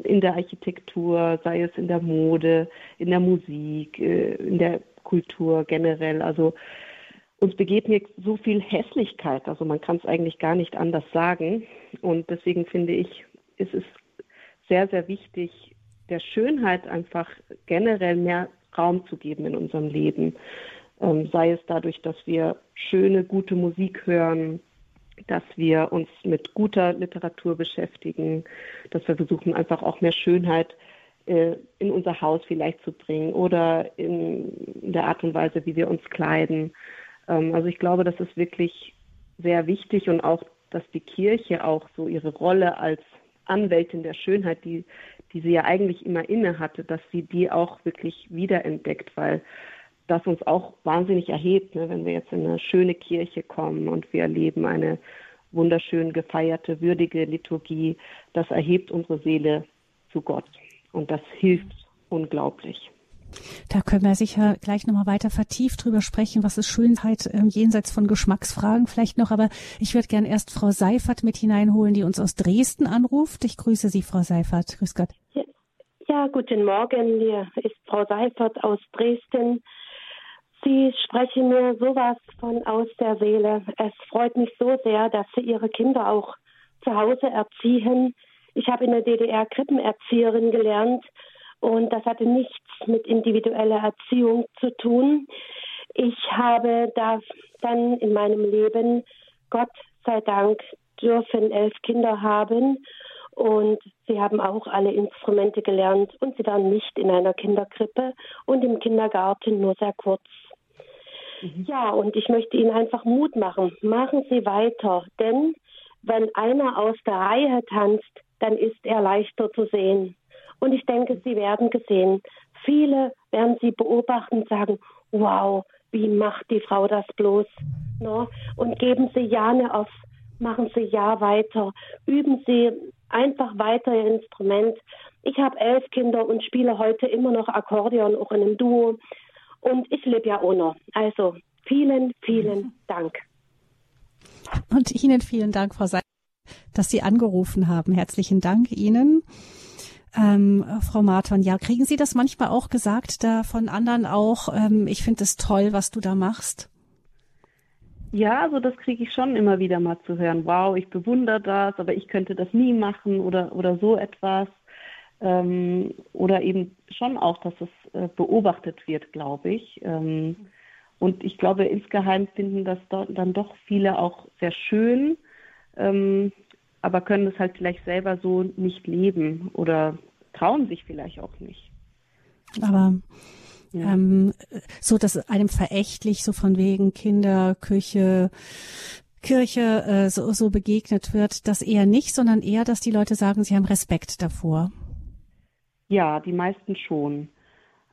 in der Architektur, sei es in der Mode, in der Musik, äh, in der Kultur generell. Also uns begegnet so viel Hässlichkeit. Also man kann es eigentlich gar nicht anders sagen. Und deswegen finde ich, ist es sehr, sehr wichtig, der Schönheit einfach generell mehr Raum zu geben in unserem Leben. Ähm, sei es dadurch, dass wir schöne, gute Musik hören, dass wir uns mit guter Literatur beschäftigen, dass wir versuchen, einfach auch mehr Schönheit äh, in unser Haus vielleicht zu bringen oder in, in, der Art und Weise, wie wir uns kleiden. Ähm, also ich glaube, das ist wirklich sehr wichtig und auch, dass die Kirche auch so ihre Rolle als Anwältin der Schönheit, die die sie ja eigentlich immer inne hatte, dass sie die auch wirklich wiederentdeckt, weil das uns auch wahnsinnig erhebt, ne, wenn wir jetzt in eine schöne Kirche kommen und wir erleben eine wunderschön gefeierte, würdige Liturgie. Das erhebt unsere Seele zu Gott und das hilft unglaublich. Da können wir sicher gleich nochmal weiter vertieft drüber sprechen, was ist Schönheit äh, jenseits von Geschmacksfragen vielleicht noch. Aber ich würde gern erst Frau Seifert mit hineinholen, die uns aus Dresden anruft. Ich grüße Sie, Frau Seifert. Grüß Gott. Ja, ja guten Morgen. Hier ist Frau Seifert aus Dresden. Sie sprechen mir sowas von aus der Seele. Es freut mich so sehr, dass Sie Ihre Kinder auch zu Hause erziehen. Ich habe in der DDR Krippenerzieherin gelernt und das hatte nichts mit individueller Erziehung zu tun. Ich habe da dann in meinem Leben, Gott sei Dank, dürfen elf Kinder haben und sie haben auch alle Instrumente gelernt und sie waren nicht in einer Kinderkrippe und im Kindergarten nur sehr kurz. Mhm. Ja, und ich möchte Ihnen einfach Mut machen. Machen Sie weiter, denn wenn einer aus der Reihe tanzt, dann ist er leichter zu sehen. Und ich denke, sie werden gesehen. Viele werden sie beobachten und sagen, wow, wie macht die Frau das bloß? No? Und geben sie ja ne auf, machen sie ja weiter, üben sie einfach weiter ihr Instrument. Ich habe elf Kinder und spiele heute immer noch Akkordeon, auch in einem Duo. Und ich lebe ja noch. Also vielen, vielen Dank. Und Ihnen vielen Dank, Frau Seid, dass Sie angerufen haben. Herzlichen Dank Ihnen. Ähm, Frau Marton, ja, kriegen Sie das manchmal auch gesagt, da von anderen auch, ähm, ich finde es toll, was du da machst? Ja, also das kriege ich schon immer wieder mal zu hören. Wow, ich bewundere das, aber ich könnte das nie machen oder, oder so etwas. Ähm, oder eben schon auch, dass es äh, beobachtet wird, glaube ich. Ähm, und ich glaube, insgeheim finden das dann doch viele auch sehr schön, ähm, aber können es halt vielleicht selber so nicht leben oder trauen sich vielleicht auch nicht. Aber ja. ähm, so, dass einem verächtlich so von wegen Kinder, Küche, Kirche äh, so, so begegnet wird, das eher nicht, sondern eher, dass die Leute sagen, sie haben Respekt davor. Ja, die meisten schon.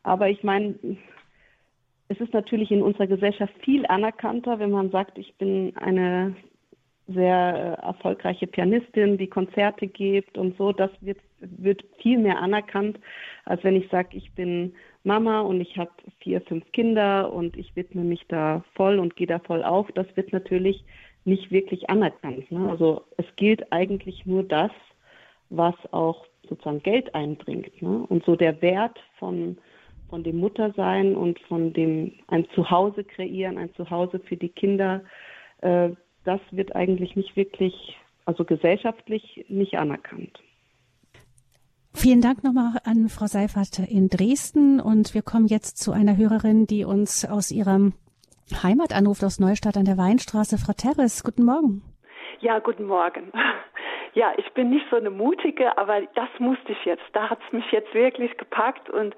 Aber ich meine, es ist natürlich in unserer Gesellschaft viel anerkannter, wenn man sagt, ich bin eine sehr äh, erfolgreiche Pianistin, die Konzerte gibt und so. Das wird, wird viel mehr anerkannt, als wenn ich sage, ich bin Mama und ich habe vier, fünf Kinder und ich widme mich da voll und gehe da voll auf. Das wird natürlich nicht wirklich anerkannt. Ne? Also es gilt eigentlich nur das, was auch sozusagen Geld einbringt. Ne? Und so der Wert von, von dem Muttersein und von dem ein Zuhause kreieren, ein Zuhause für die Kinder, äh, das wird eigentlich nicht wirklich, also gesellschaftlich nicht anerkannt. Vielen Dank nochmal an Frau Seifert in Dresden und wir kommen jetzt zu einer Hörerin, die uns aus ihrem Heimat anruft, aus Neustadt an der Weinstraße. Frau Terres, guten Morgen. Ja, guten Morgen. Ja, ich bin nicht so eine mutige, aber das musste ich jetzt. Da hat es mich jetzt wirklich gepackt und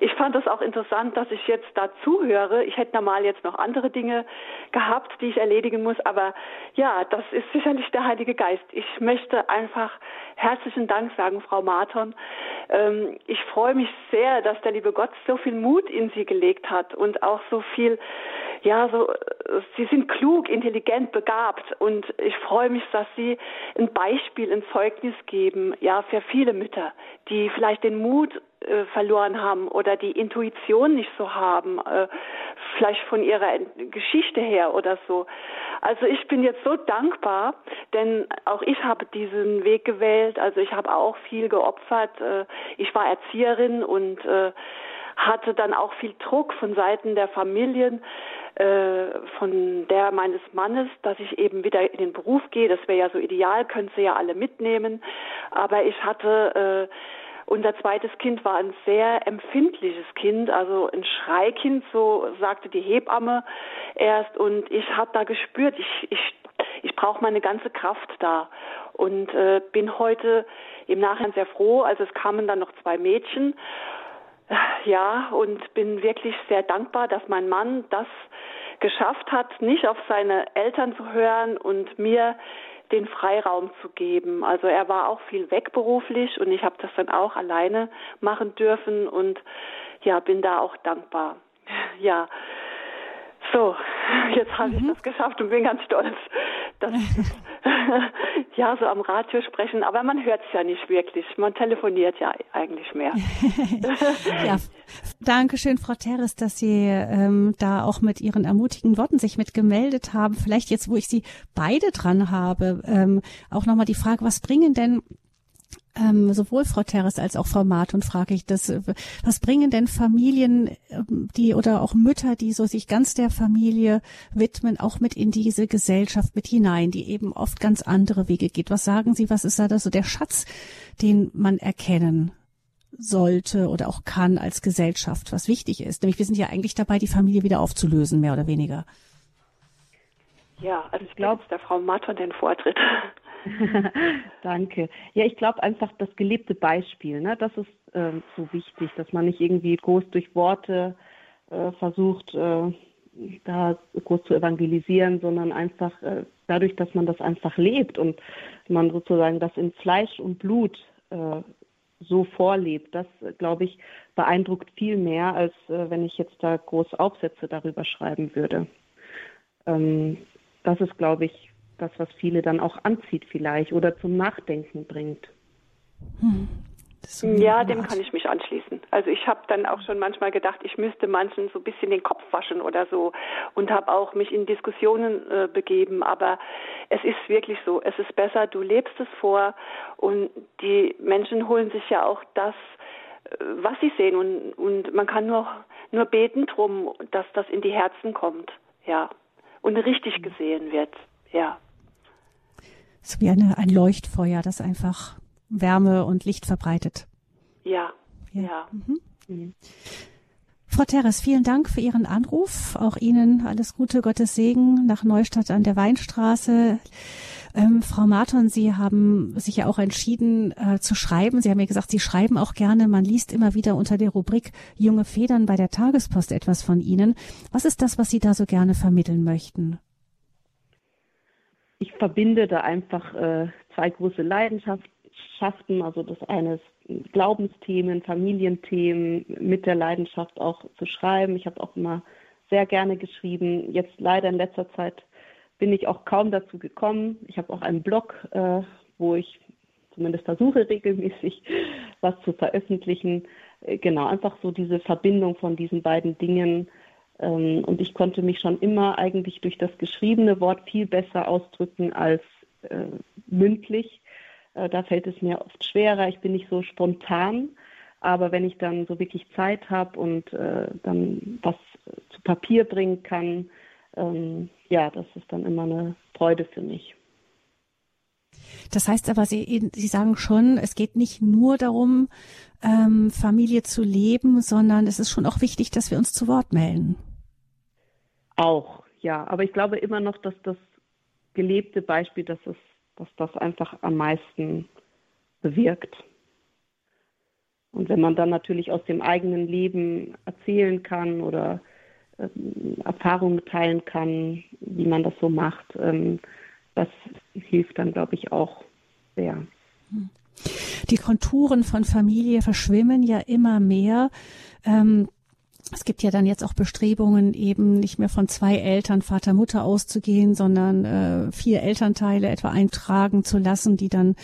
ich fand es auch interessant, dass ich jetzt da zuhöre. Ich hätte normal jetzt noch andere Dinge gehabt, die ich erledigen muss, aber ja, das ist sicherlich der Heilige Geist. Ich möchte einfach herzlichen Dank sagen, Frau Marton. Ähm, ich freue mich sehr, dass der liebe Gott so viel Mut in Sie gelegt hat und auch so viel ja, so, sie sind klug, intelligent, begabt und ich freue mich, dass sie ein Beispiel, ein Zeugnis geben, ja, für viele Mütter, die vielleicht den Mut äh, verloren haben oder die Intuition nicht so haben, äh, vielleicht von ihrer Geschichte her oder so. Also ich bin jetzt so dankbar, denn auch ich habe diesen Weg gewählt. Also ich habe auch viel geopfert. Äh, ich war Erzieherin und äh, hatte dann auch viel Druck von Seiten der Familien, äh, von der meines Mannes, dass ich eben wieder in den Beruf gehe. Das wäre ja so ideal, können sie ja alle mitnehmen. Aber ich hatte äh, unser zweites Kind war ein sehr empfindliches Kind, also ein Schreikind, so sagte die Hebamme erst. Und ich habe da gespürt, ich, ich, ich brauche meine ganze Kraft da. Und äh, bin heute im Nachhinein sehr froh. Also es kamen dann noch zwei Mädchen ja, und bin wirklich sehr dankbar, dass mein Mann das geschafft hat, nicht auf seine Eltern zu hören und mir den Freiraum zu geben. Also er war auch viel weg beruflich und ich habe das dann auch alleine machen dürfen und ja, bin da auch dankbar. Ja, so, jetzt habe mhm. ich das geschafft und bin ganz stolz, dass ja so am Radio sprechen, aber man hört es ja nicht wirklich. Man telefoniert ja eigentlich mehr. ja, danke schön, Frau Terres, dass Sie ähm, da auch mit Ihren ermutigenden Worten sich mit gemeldet haben. Vielleicht jetzt, wo ich Sie beide dran habe, ähm, auch nochmal die Frage, was bringen denn ähm, sowohl Frau Terres als auch Frau Martin frage ich das, was bringen denn Familien, ähm, die oder auch Mütter, die so sich ganz der Familie widmen, auch mit in diese Gesellschaft mit hinein, die eben oft ganz andere Wege geht. Was sagen Sie, was ist da so der Schatz, den man erkennen sollte oder auch kann als Gesellschaft, was wichtig ist? Nämlich wir sind ja eigentlich dabei, die Familie wieder aufzulösen, mehr oder weniger. Ja, also ich glaube, der Frau Martin den Vortritt. Danke. Ja, ich glaube einfach das gelebte Beispiel, ne, das ist ähm, so wichtig, dass man nicht irgendwie groß durch Worte äh, versucht, äh, da groß zu evangelisieren, sondern einfach äh, dadurch, dass man das einfach lebt und man sozusagen das in Fleisch und Blut äh, so vorlebt, das, glaube ich, beeindruckt viel mehr, als äh, wenn ich jetzt da groß Aufsätze darüber schreiben würde. Ähm, das ist, glaube ich, das, was viele dann auch anzieht vielleicht oder zum Nachdenken bringt. Hm. So ja, dem kann ich mich anschließen. Also ich habe dann auch schon manchmal gedacht, ich müsste manchen so ein bisschen den Kopf waschen oder so und habe auch mich in Diskussionen äh, begeben. Aber es ist wirklich so, es ist besser, du lebst es vor und die Menschen holen sich ja auch das, äh, was sie sehen und, und man kann nur, nur beten drum, dass das in die Herzen kommt, ja, und richtig gesehen wird, ja. So wie eine, ein Leuchtfeuer, das einfach Wärme und Licht verbreitet. Ja, ja. ja. Mhm. Mhm. Frau Teres, vielen Dank für Ihren Anruf. Auch Ihnen alles Gute, Gottes Segen nach Neustadt an der Weinstraße. Ähm, Frau Marton, Sie haben sich ja auch entschieden äh, zu schreiben. Sie haben ja gesagt, Sie schreiben auch gerne. Man liest immer wieder unter der Rubrik Junge Federn bei der Tagespost etwas von Ihnen. Was ist das, was Sie da so gerne vermitteln möchten? Ich verbinde da einfach äh, zwei große Leidenschaften also das eine ist Glaubensthemen, Familienthemen, mit der Leidenschaft auch zu schreiben. Ich habe auch immer sehr gerne geschrieben. Jetzt leider in letzter Zeit bin ich auch kaum dazu gekommen. Ich habe auch einen Blog, äh, wo ich zumindest versuche regelmäßig was zu veröffentlichen. Äh, genau, einfach so diese Verbindung von diesen beiden Dingen. Ähm, und ich konnte mich schon immer eigentlich durch das geschriebene Wort viel besser ausdrücken als äh, mündlich. Äh, da fällt es mir oft schwerer. Ich bin nicht so spontan. Aber wenn ich dann so wirklich Zeit habe und äh, dann was zu Papier bringen kann, ähm, ja, das ist dann immer eine Freude für mich. Das heißt aber, Sie, Sie sagen schon, es geht nicht nur darum, ähm, Familie zu leben, sondern es ist schon auch wichtig, dass wir uns zu Wort melden. Auch, ja. Aber ich glaube immer noch, dass das gelebte Beispiel, dass es dass das einfach am meisten bewirkt. Und wenn man dann natürlich aus dem eigenen Leben erzählen kann oder ähm, Erfahrungen teilen kann, wie man das so macht, ähm, das hilft dann, glaube ich, auch sehr. Die Konturen von Familie verschwimmen ja immer mehr. Ähm, es gibt ja dann jetzt auch Bestrebungen, eben nicht mehr von zwei Eltern, Vater, Mutter auszugehen, sondern äh, vier Elternteile etwa eintragen zu lassen, die dann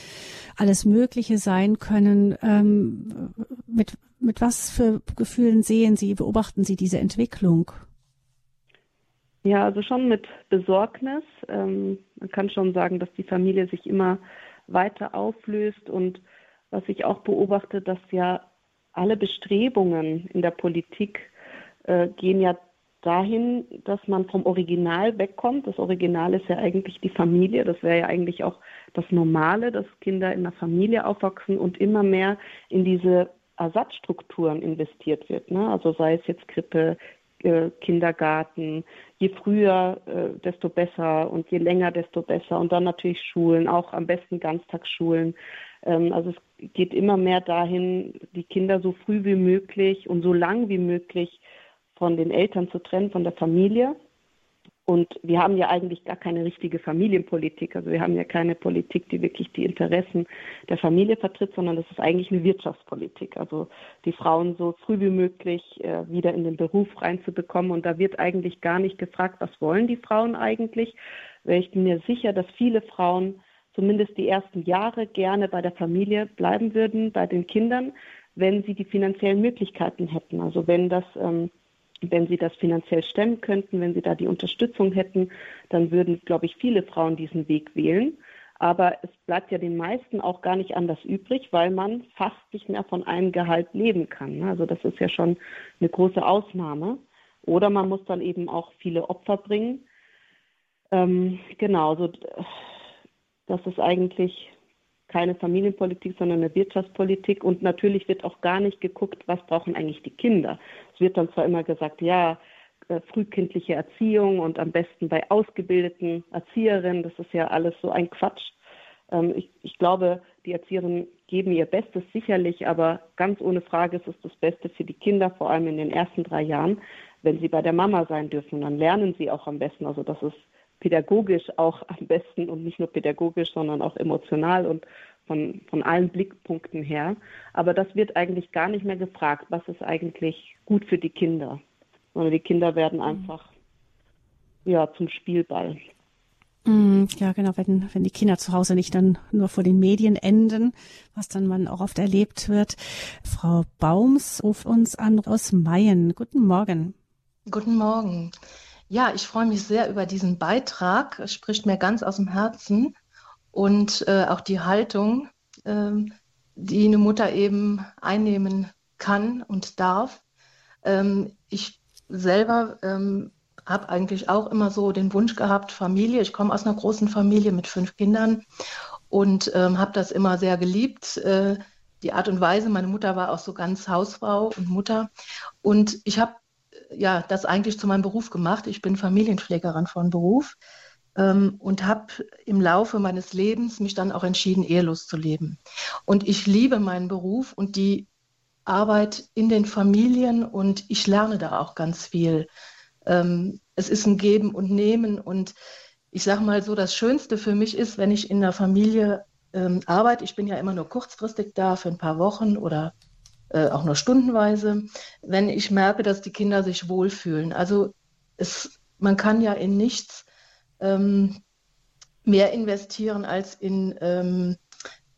alles Mögliche sein können. Ähm, mit, mit was für Gefühlen sehen Sie, beobachten Sie diese Entwicklung? Ja, also schon mit Besorgnis. Ähm, man kann schon sagen, dass die Familie sich immer weiter auflöst und was ich auch beobachte, dass ja alle Bestrebungen in der Politik äh, gehen ja dahin, dass man vom Original wegkommt. Das Original ist ja eigentlich die Familie. Das wäre ja eigentlich auch das Normale, dass Kinder in der Familie aufwachsen und immer mehr in diese Ersatzstrukturen investiert wird. Ne? Also sei es jetzt Krippe, Kindergarten, je früher, äh, desto besser und je länger, desto besser. Und dann natürlich Schulen, auch am besten Ganztagsschulen. Ähm, also es geht immer mehr dahin, die Kinder so früh wie möglich und so lang wie möglich von den Eltern zu trennen, von der Familie. Und wir haben ja eigentlich gar keine richtige Familienpolitik. Also wir haben ja keine Politik, die wirklich die Interessen der Familie vertritt, sondern das ist eigentlich eine Wirtschaftspolitik. Also die Frauen so früh wie möglich äh, wieder in den Beruf reinzubekommen. Und da wird eigentlich gar nicht gefragt, was wollen die Frauen eigentlich. Weil ich bin mir sicher, dass viele Frauen zumindest die ersten Jahre gerne bei der Familie bleiben würden, bei den Kindern, wenn sie die finanziellen Möglichkeiten hätten. Also wenn das ähm, wenn sie das finanziell stemmen könnten, wenn sie da die Unterstützung hätten, dann würden, glaube ich, viele Frauen diesen Weg wählen. Aber es bleibt ja den meisten auch gar nicht anders übrig, weil man fast nicht mehr von einem Gehalt leben kann. Ne? Also das ist ja schon eine große Ausnahme. Oder man muss dann eben auch viele Opfer bringen. Ähm, genau, also das ist eigentlich keine Familienpolitik, sondern eine Wirtschaftspolitik. Und natürlich wird auch gar nicht geguckt, was brauchen eigentlich die Kinder. Es wird dann zwar immer gesagt, ja, äh, frühkindliche Erziehung und am besten bei ausgebildeten Erzieherinnen, das ist ja alles so ein Quatsch. Ähm, ich, ich glaube, die Erzieherinnen geben ihr Bestes sicherlich, aber ganz ohne Frage ist es das Beste für die Kinder, vor allem in den ersten drei Jahren, wenn sie bei der Mama sein dürfen. Dann lernen sie auch am besten. Also das ist pädagogisch auch am besten und nicht nur pädagogisch, sondern auch emotional und von, von allen Blickpunkten her. Aber das wird eigentlich gar nicht mehr gefragt, was ist eigentlich gut für die Kinder, sondern die Kinder werden mhm. einfach ja, zum Spielball. Mm, ja, genau, wenn, wenn die Kinder zu Hause nicht dann nur vor den Medien enden, was dann man auch oft erlebt wird. Frau Baums ruft uns an aus Mayen. Guten Morgen. Guten Morgen. Ja, ich freue mich sehr über diesen Beitrag. Es spricht mir ganz aus dem Herzen und äh, auch die Haltung, äh, die eine Mutter eben einnehmen kann und darf. Ähm, ich selber ähm, habe eigentlich auch immer so den Wunsch gehabt, Familie. Ich komme aus einer großen Familie mit fünf Kindern und ähm, habe das immer sehr geliebt. Äh, die Art und Weise, meine Mutter war auch so ganz Hausfrau und Mutter. Und ich habe ja das eigentlich zu meinem Beruf gemacht. Ich bin Familienpflegerin von Beruf ähm, und habe im Laufe meines Lebens mich dann auch entschieden, ehelos zu leben. Und ich liebe meinen Beruf und die Arbeit in den Familien und ich lerne da auch ganz viel. Ähm, es ist ein Geben und Nehmen und ich sage mal so, das Schönste für mich ist, wenn ich in der Familie ähm, arbeite. Ich bin ja immer nur kurzfristig da für ein paar Wochen oder äh, auch nur stundenweise, wenn ich merke, dass die Kinder sich wohlfühlen. Also es, man kann ja in nichts ähm, mehr investieren als in, ähm,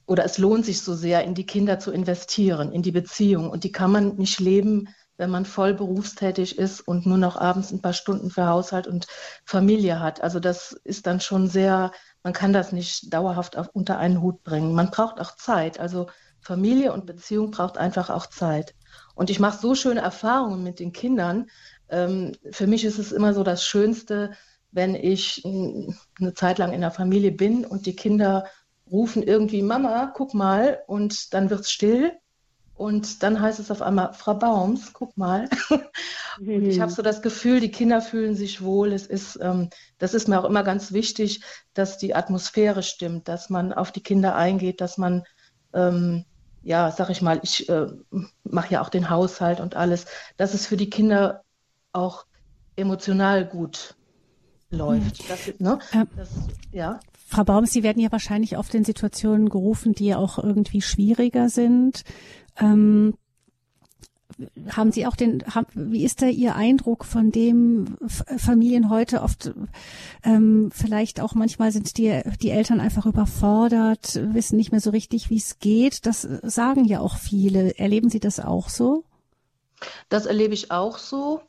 oder es lohnt sich so sehr, in die Kinder zu investieren, in die Beziehung. Und die kann man nicht leben, wenn man voll berufstätig ist und nur noch abends ein paar Stunden für Haushalt und Familie hat. Also das ist dann schon sehr, man kann das nicht dauerhaft auf, unter einen Hut bringen. Man braucht auch Zeit. Also Familie und Beziehung braucht einfach auch Zeit. Und ich mache so schöne Erfahrungen mit den Kindern. Ähm, für mich ist es immer so das Schönste, wenn ich eine Zeit lang in der Familie bin und die Kinder rufen irgendwie Mama, guck mal, und dann wird es still und dann heißt es auf einmal, Frau Baums, guck mal. und ich habe so das Gefühl, die Kinder fühlen sich wohl. Es ist, ähm, das ist mir auch immer ganz wichtig, dass die Atmosphäre stimmt, dass man auf die Kinder eingeht, dass man, ähm, ja, sag ich mal, ich äh, mache ja auch den Haushalt und alles, dass es für die Kinder auch emotional gut läuft. Das, ne? das, ja. Frau Baums, Sie werden ja wahrscheinlich oft in Situationen gerufen, die auch irgendwie schwieriger sind. Ähm, haben Sie auch den, haben, wie ist da Ihr Eindruck von dem Familien heute oft, ähm, vielleicht auch manchmal sind die, die Eltern einfach überfordert, wissen nicht mehr so richtig, wie es geht. Das sagen ja auch viele. Erleben Sie das auch so? Das erlebe ich auch so.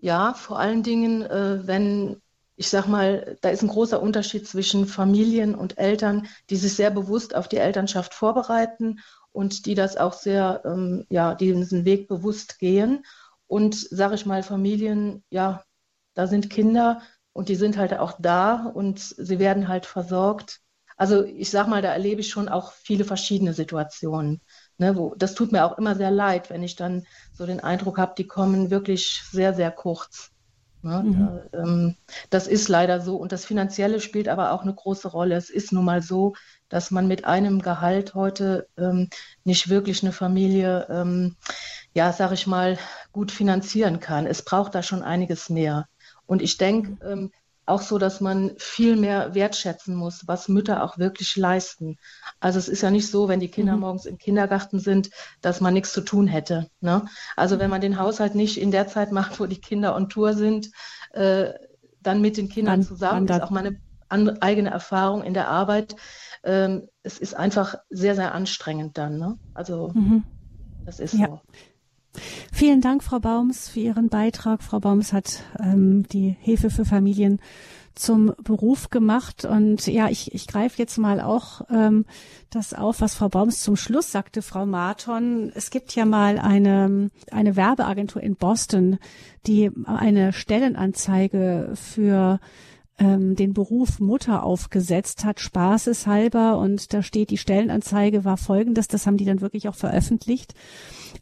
Ja, vor allen Dingen, äh, wenn ich sag mal, da ist ein großer Unterschied zwischen Familien und Eltern, die sich sehr bewusst auf die Elternschaft vorbereiten und die das auch sehr, ähm, ja, die diesen Weg bewusst gehen. Und sage ich mal, Familien, ja, da sind Kinder und die sind halt auch da und sie werden halt versorgt. Also ich sag mal, da erlebe ich schon auch viele verschiedene Situationen. Ne, wo, das tut mir auch immer sehr leid, wenn ich dann so den Eindruck habe, die kommen wirklich sehr, sehr kurz. Ne, mhm. da, ähm, das ist leider so und das Finanzielle spielt aber auch eine große Rolle. Es ist nun mal so, dass man mit einem Gehalt heute ähm, nicht wirklich eine Familie, ähm, ja, sag ich mal, gut finanzieren kann. Es braucht da schon einiges mehr. Und ich denke ähm, auch so, dass man viel mehr wertschätzen muss, was Mütter auch wirklich leisten. Also es ist ja nicht so, wenn die Kinder mhm. morgens im Kindergarten sind, dass man nichts zu tun hätte. Ne? Also wenn man den Haushalt nicht in der Zeit macht, wo die Kinder on Tour sind, äh, dann mit den Kindern wann, zusammen, wann ist auch meine eigene Erfahrung in der Arbeit, ähm, es ist einfach sehr, sehr anstrengend dann. Ne? Also mhm. das ist ja. so. Vielen Dank, Frau Baums, für Ihren Beitrag. Frau Baums hat ähm, die Hilfe für Familien zum Beruf gemacht. Und ja, ich, ich greife jetzt mal auch ähm, das auf, was Frau Baums zum Schluss sagte, Frau Marton. Es gibt ja mal eine, eine Werbeagentur in Boston, die eine Stellenanzeige für ähm, den Beruf Mutter aufgesetzt hat, spaßeshalber. Und da steht, die Stellenanzeige war folgendes, das haben die dann wirklich auch veröffentlicht.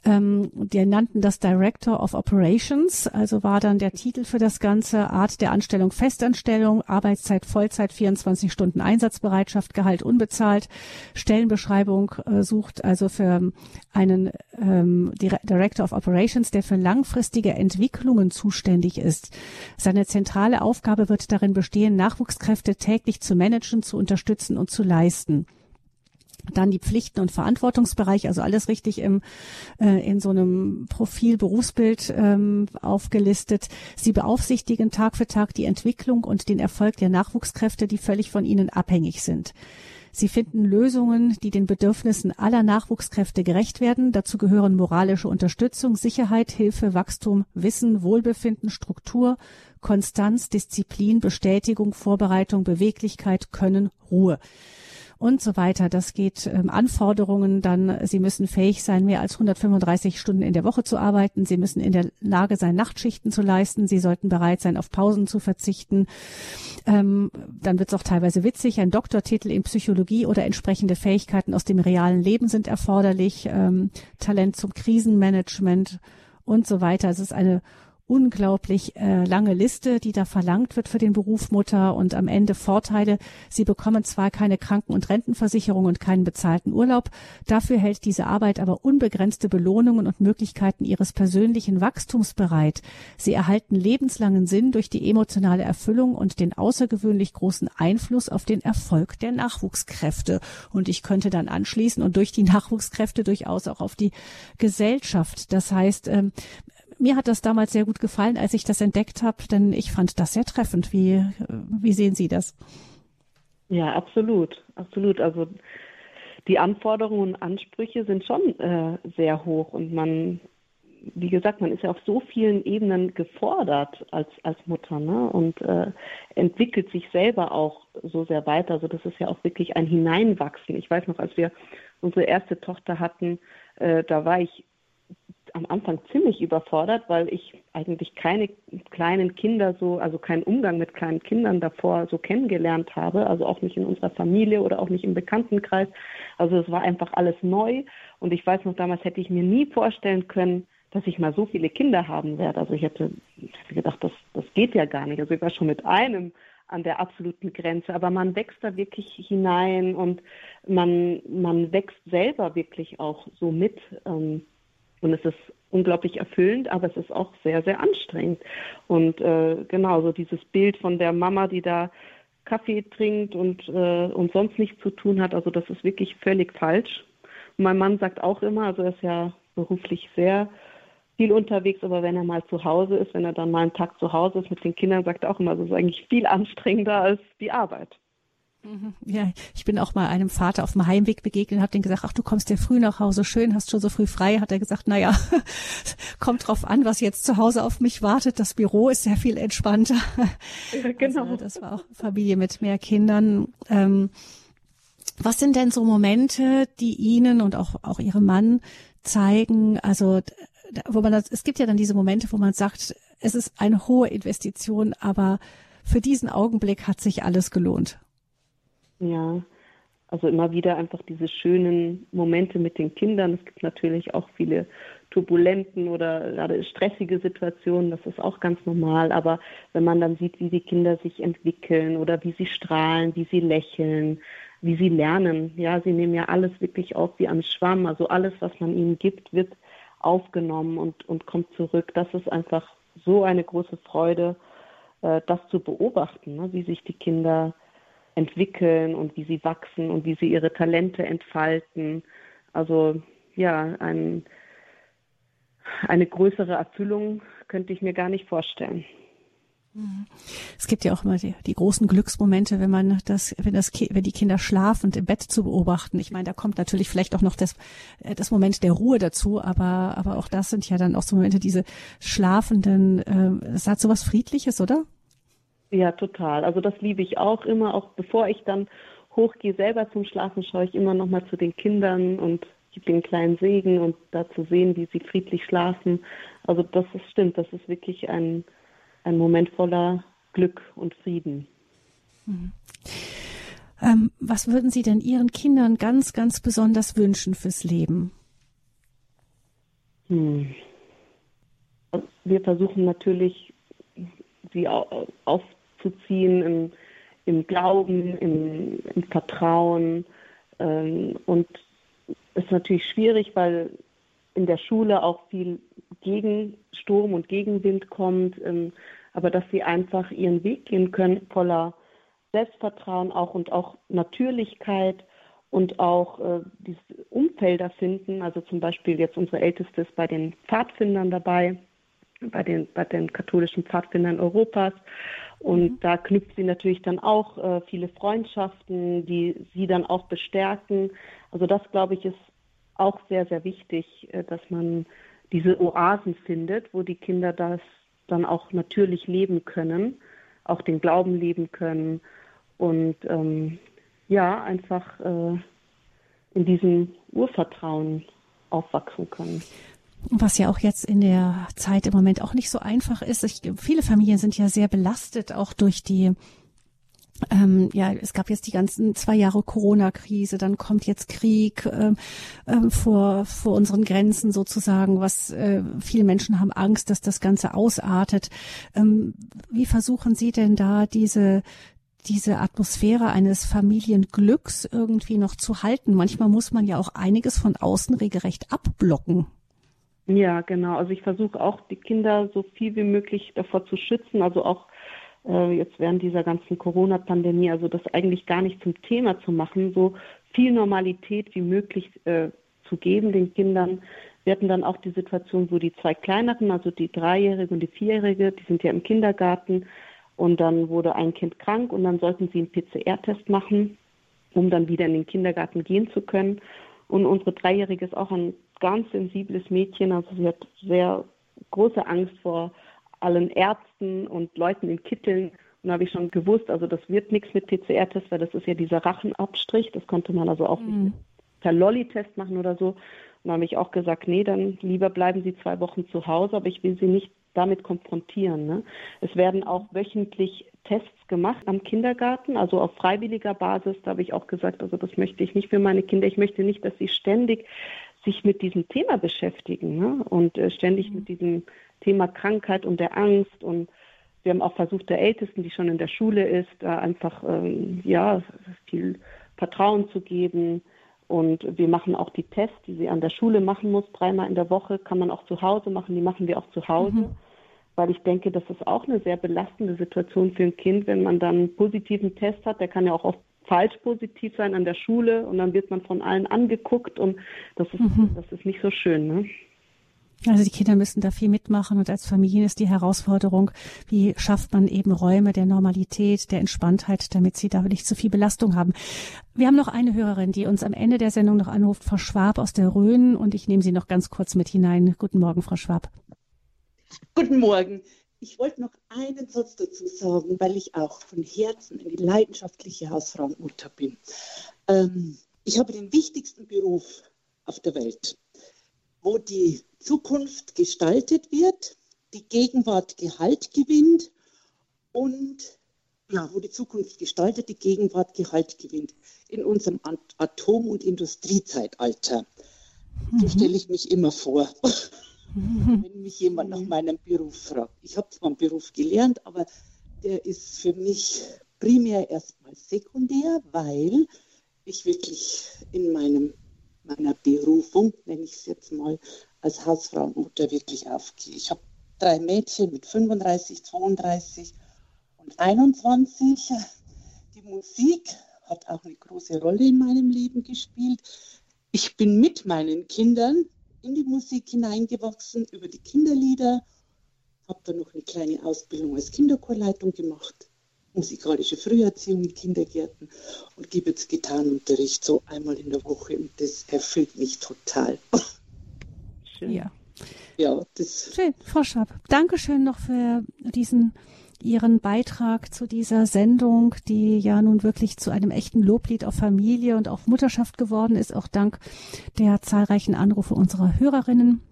Ähm, die nannten das Director of Operations, also war dann der Titel für das Ganze, Art der Anstellung Festanstellung, Arbeitszeit Vollzeit, 24 Stunden Einsatzbereitschaft, Gehalt unbezahlt, Stellenbeschreibung äh, sucht also für einen ähm, Director of Operations, der für langfristige Entwicklungen zuständig ist. Seine zentrale Aufgabe wird darin bestehen, Nachwuchskräfte täglich zu managen, zu unterstützen und zu leisten. Dann die Pflichten und Verantwortungsbereich, also alles richtig im, äh, in so einem Profil, Berufsbild ähm, aufgelistet. Sie beaufsichtigen Tag für Tag die Entwicklung und den Erfolg der Nachwuchskräfte, die völlig von ihnen abhängig sind. Sie finden Lösungen, die den Bedürfnissen aller Nachwuchskräfte gerecht werden. Dazu gehören moralische Unterstützung, Sicherheit, Hilfe, Wachstum, Wissen, Wohlbefinden, Struktur, Konstanz, Disziplin, Bestätigung, Vorbereitung, Beweglichkeit, Können, Ruhe und so weiter. Das geht ähm, Anforderungen dann. Sie müssen fähig sein, mehr als 135 Stunden in der Woche zu arbeiten. Sie müssen in der Lage sein, Nachtschichten zu leisten. Sie sollten bereit sein, auf Pausen zu verzichten. Ähm, dann wird es auch teilweise witzig. Ein Doktortitel in Psychologie oder entsprechende Fähigkeiten aus dem realen Leben sind erforderlich. Ähm, Talent zum Krisenmanagement und so weiter. Es ist eine unglaublich äh, lange Liste, die da verlangt wird für den Beruf Mutter und am Ende Vorteile. Sie bekommen zwar keine Kranken- und Rentenversicherung und keinen bezahlten Urlaub, dafür hält diese Arbeit aber unbegrenzte Belohnungen und Möglichkeiten ihres persönlichen Wachstums bereit. Sie erhalten lebenslangen Sinn durch die emotionale Erfüllung und den außergewöhnlich großen Einfluss auf den Erfolg der Nachwuchskräfte. Und ich könnte dann anschließen und durch die Nachwuchskräfte durchaus auch auf die Gesellschaft. Das heißt, ähm, mir hat das damals sehr gut gefallen, als ich das entdeckt habe, denn ich fand das sehr treffend. Wie, wie sehen Sie das? Ja, absolut, absolut. Also die Anforderungen und Ansprüche sind schon äh, sehr hoch und man, wie gesagt, man ist ja auf so vielen Ebenen gefordert als, als Mutter ne? und äh, entwickelt sich selber auch so sehr weiter. Also das ist ja auch wirklich ein Hineinwachsen. Ich weiß noch, als wir unsere erste Tochter hatten, äh, da war ich am Anfang ziemlich überfordert, weil ich eigentlich keine kleinen Kinder so, also keinen Umgang mit kleinen Kindern davor so kennengelernt habe, also auch nicht in unserer Familie oder auch nicht im Bekanntenkreis. Also es war einfach alles neu und ich weiß noch, damals hätte ich mir nie vorstellen können, dass ich mal so viele Kinder haben werde. Also ich hätte, ich hätte gedacht, das, das geht ja gar nicht. Also ich war schon mit einem an der absoluten Grenze, aber man wächst da wirklich hinein und man, man wächst selber wirklich auch so mit. Ähm, und es ist unglaublich erfüllend, aber es ist auch sehr, sehr anstrengend. Und äh, genau, so dieses Bild von der Mama, die da Kaffee trinkt und, äh, und sonst nichts zu tun hat, also das ist wirklich völlig falsch. Und mein Mann sagt auch immer, also er ist ja beruflich sehr viel unterwegs, aber wenn er mal zu Hause ist, wenn er dann mal einen Tag zu Hause ist mit den Kindern, sagt er auch immer, das ist eigentlich viel anstrengender als die Arbeit. Ja, ich bin auch mal einem Vater auf dem Heimweg begegnet und habe den gesagt, ach, du kommst ja früh nach Hause, schön, hast schon so früh frei. Hat er gesagt, na ja, kommt drauf an, was jetzt zu Hause auf mich wartet. Das Büro ist sehr viel entspannter. Ja, genau. Also, das war auch Familie mit mehr Kindern. Ähm, was sind denn so Momente, die Ihnen und auch, auch Ihrem Mann zeigen, also wo man das, es gibt ja dann diese Momente, wo man sagt, es ist eine hohe Investition, aber für diesen Augenblick hat sich alles gelohnt. Ja, also immer wieder einfach diese schönen Momente mit den Kindern. Es gibt natürlich auch viele turbulenten oder gerade stressige Situationen, das ist auch ganz normal. Aber wenn man dann sieht, wie die Kinder sich entwickeln oder wie sie strahlen, wie sie lächeln, wie sie lernen, ja, sie nehmen ja alles wirklich auf wie am Schwamm. Also alles, was man ihnen gibt, wird aufgenommen und, und kommt zurück. Das ist einfach so eine große Freude, äh, das zu beobachten, ne, wie sich die Kinder entwickeln und wie sie wachsen und wie sie ihre Talente entfalten. Also ja, ein, eine größere Erfüllung könnte ich mir gar nicht vorstellen. Es gibt ja auch immer die, die, großen Glücksmomente, wenn man das, wenn das, wenn die Kinder schlafen und im Bett zu beobachten. Ich meine, da kommt natürlich vielleicht auch noch das, äh, das Moment der Ruhe dazu, aber, aber auch das sind ja dann auch so Momente, diese schlafenden, äh, es hat so was Friedliches, oder? Ja, total. Also das liebe ich auch immer, auch bevor ich dann hochgehe selber zum Schlafen, schaue ich immer noch mal zu den Kindern und gebe den kleinen Segen und da zu sehen, wie sie friedlich schlafen. Also das ist, stimmt, das ist wirklich ein, ein Moment voller Glück und Frieden. Mhm. Ähm, was würden Sie denn Ihren Kindern ganz, ganz besonders wünschen fürs Leben? Hm. Wir versuchen natürlich, sie auf zu ziehen im, im Glauben, im, im Vertrauen. Ähm, und ist natürlich schwierig, weil in der Schule auch viel Gegensturm und Gegenwind kommt, ähm, aber dass sie einfach ihren Weg gehen können, voller Selbstvertrauen auch und auch Natürlichkeit und auch äh, diese Umfelder finden. Also zum Beispiel jetzt unsere Älteste ist bei den Pfadfindern dabei, bei den, bei den katholischen Pfadfindern Europas. Und mhm. da knüpft sie natürlich dann auch äh, viele Freundschaften, die sie dann auch bestärken. Also das, glaube ich, ist auch sehr, sehr wichtig, äh, dass man diese Oasen findet, wo die Kinder das dann auch natürlich leben können, auch den Glauben leben können und ähm, ja, einfach äh, in diesem Urvertrauen aufwachsen können. Was ja auch jetzt in der Zeit im Moment auch nicht so einfach ist. Ich, viele Familien sind ja sehr belastet, auch durch die ähm, ja, es gab jetzt die ganzen zwei Jahre Corona-Krise, dann kommt jetzt Krieg äh, äh, vor, vor unseren Grenzen sozusagen, was äh, viele Menschen haben Angst, dass das Ganze ausartet. Ähm, wie versuchen Sie denn da diese diese Atmosphäre eines Familienglücks irgendwie noch zu halten. Manchmal muss man ja auch einiges von außen regelrecht abblocken. Ja, genau. Also ich versuche auch die Kinder so viel wie möglich davor zu schützen, also auch äh, jetzt während dieser ganzen Corona-Pandemie, also das eigentlich gar nicht zum Thema zu machen, so viel Normalität wie möglich äh, zu geben den Kindern. Wir hatten dann auch die Situation, wo die zwei kleineren, also die Dreijährige und die Vierjährige, die sind ja im Kindergarten, und dann wurde ein Kind krank und dann sollten sie einen PCR-Test machen, um dann wieder in den Kindergarten gehen zu können. Und unsere Dreijährige ist auch ein ganz sensibles Mädchen, also sie hat sehr große Angst vor allen Ärzten und Leuten in Kitteln. Und da habe ich schon gewusst, also das wird nichts mit PCR-Test, weil das ist ja dieser Rachenabstrich. Das konnte man also auch mhm. nicht per Lolli-Test machen oder so. Und da habe ich auch gesagt, nee, dann lieber bleiben Sie zwei Wochen zu Hause, aber ich will Sie nicht damit konfrontieren. Ne? Es werden auch wöchentlich Tests gemacht am Kindergarten, also auf freiwilliger Basis. Da habe ich auch gesagt, also das möchte ich nicht für meine Kinder. Ich möchte nicht, dass sie ständig sich mit diesem Thema beschäftigen ne? und äh, ständig mit diesem Thema Krankheit und der Angst. Und wir haben auch versucht, der Ältesten, die schon in der Schule ist, da einfach ähm, ja viel Vertrauen zu geben und wir machen auch die Tests, die sie an der Schule machen muss, dreimal in der Woche, kann man auch zu Hause machen. Die machen wir auch zu Hause, mhm. weil ich denke, das ist auch eine sehr belastende Situation für ein Kind, wenn man dann einen positiven Test hat. Der kann ja auch oft falsch positiv sein an der Schule und dann wird man von allen angeguckt und das ist, mhm. das ist nicht so schön. Ne? Also die Kinder müssen da viel mitmachen und als Familien ist die Herausforderung, wie schafft man eben Räume der Normalität, der Entspanntheit, damit sie da nicht zu viel Belastung haben. Wir haben noch eine Hörerin, die uns am Ende der Sendung noch anruft, Frau Schwab aus der Rhön und ich nehme sie noch ganz kurz mit hinein. Guten Morgen, Frau Schwab. Guten Morgen. Ich wollte noch einen Satz dazu sagen, weil ich auch von Herzen eine leidenschaftliche Hausfrauenmutter bin. Ähm, ich habe den wichtigsten Beruf auf der Welt wo die Zukunft gestaltet wird, die Gegenwart Gehalt gewinnt und ja, wo die Zukunft gestaltet, die Gegenwart Gehalt gewinnt. In unserem Atom- und Industriezeitalter. Mhm. So stelle ich mich immer vor, mhm. wenn mich jemand nach meinem Beruf fragt. Ich habe zwar einen Beruf gelernt, aber der ist für mich primär erstmal sekundär, weil ich wirklich in meinem meiner Berufung, nenne ich es jetzt mal, als Hausfrau und Mutter wirklich aufgehe. Ich habe drei Mädchen mit 35, 32 und 21. Die Musik hat auch eine große Rolle in meinem Leben gespielt. Ich bin mit meinen Kindern in die Musik hineingewachsen über die Kinderlieder, habe dann noch eine kleine Ausbildung als Kinderchorleitung gemacht musikalische Früherziehung in Kindergärten und gebe jetzt Gitarrenunterricht so einmal in der Woche und das erfüllt mich total. Schön. Ja. Ja, das. Schön, Frau Schab. Dankeschön noch für diesen Ihren Beitrag zu dieser Sendung, die ja nun wirklich zu einem echten Loblied auf Familie und auf Mutterschaft geworden ist, auch dank der zahlreichen Anrufe unserer Hörerinnen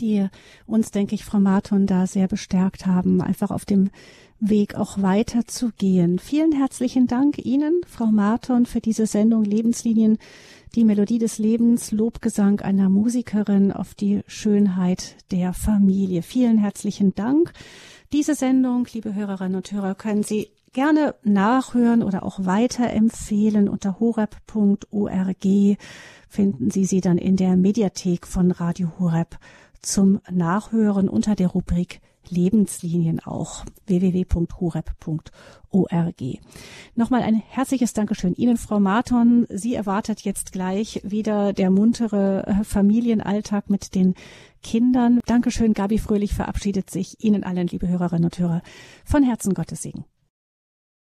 die uns, denke ich, Frau Marton da sehr bestärkt haben, einfach auf dem Weg auch weiterzugehen. Vielen herzlichen Dank Ihnen, Frau Marton, für diese Sendung Lebenslinien, die Melodie des Lebens, Lobgesang einer Musikerin auf die Schönheit der Familie. Vielen herzlichen Dank. Diese Sendung, liebe Hörerinnen und Hörer, können Sie gerne nachhören oder auch weiterempfehlen unter horeb.org finden Sie sie dann in der Mediathek von Radio Horeb zum Nachhören unter der Rubrik Lebenslinien auch. www.horeb.org. Nochmal ein herzliches Dankeschön Ihnen, Frau Marton. Sie erwartet jetzt gleich wieder der muntere äh, Familienalltag mit den Kindern. Dankeschön, Gabi Fröhlich verabschiedet sich Ihnen allen, liebe Hörerinnen und Hörer, von Herzen Gottes Segen.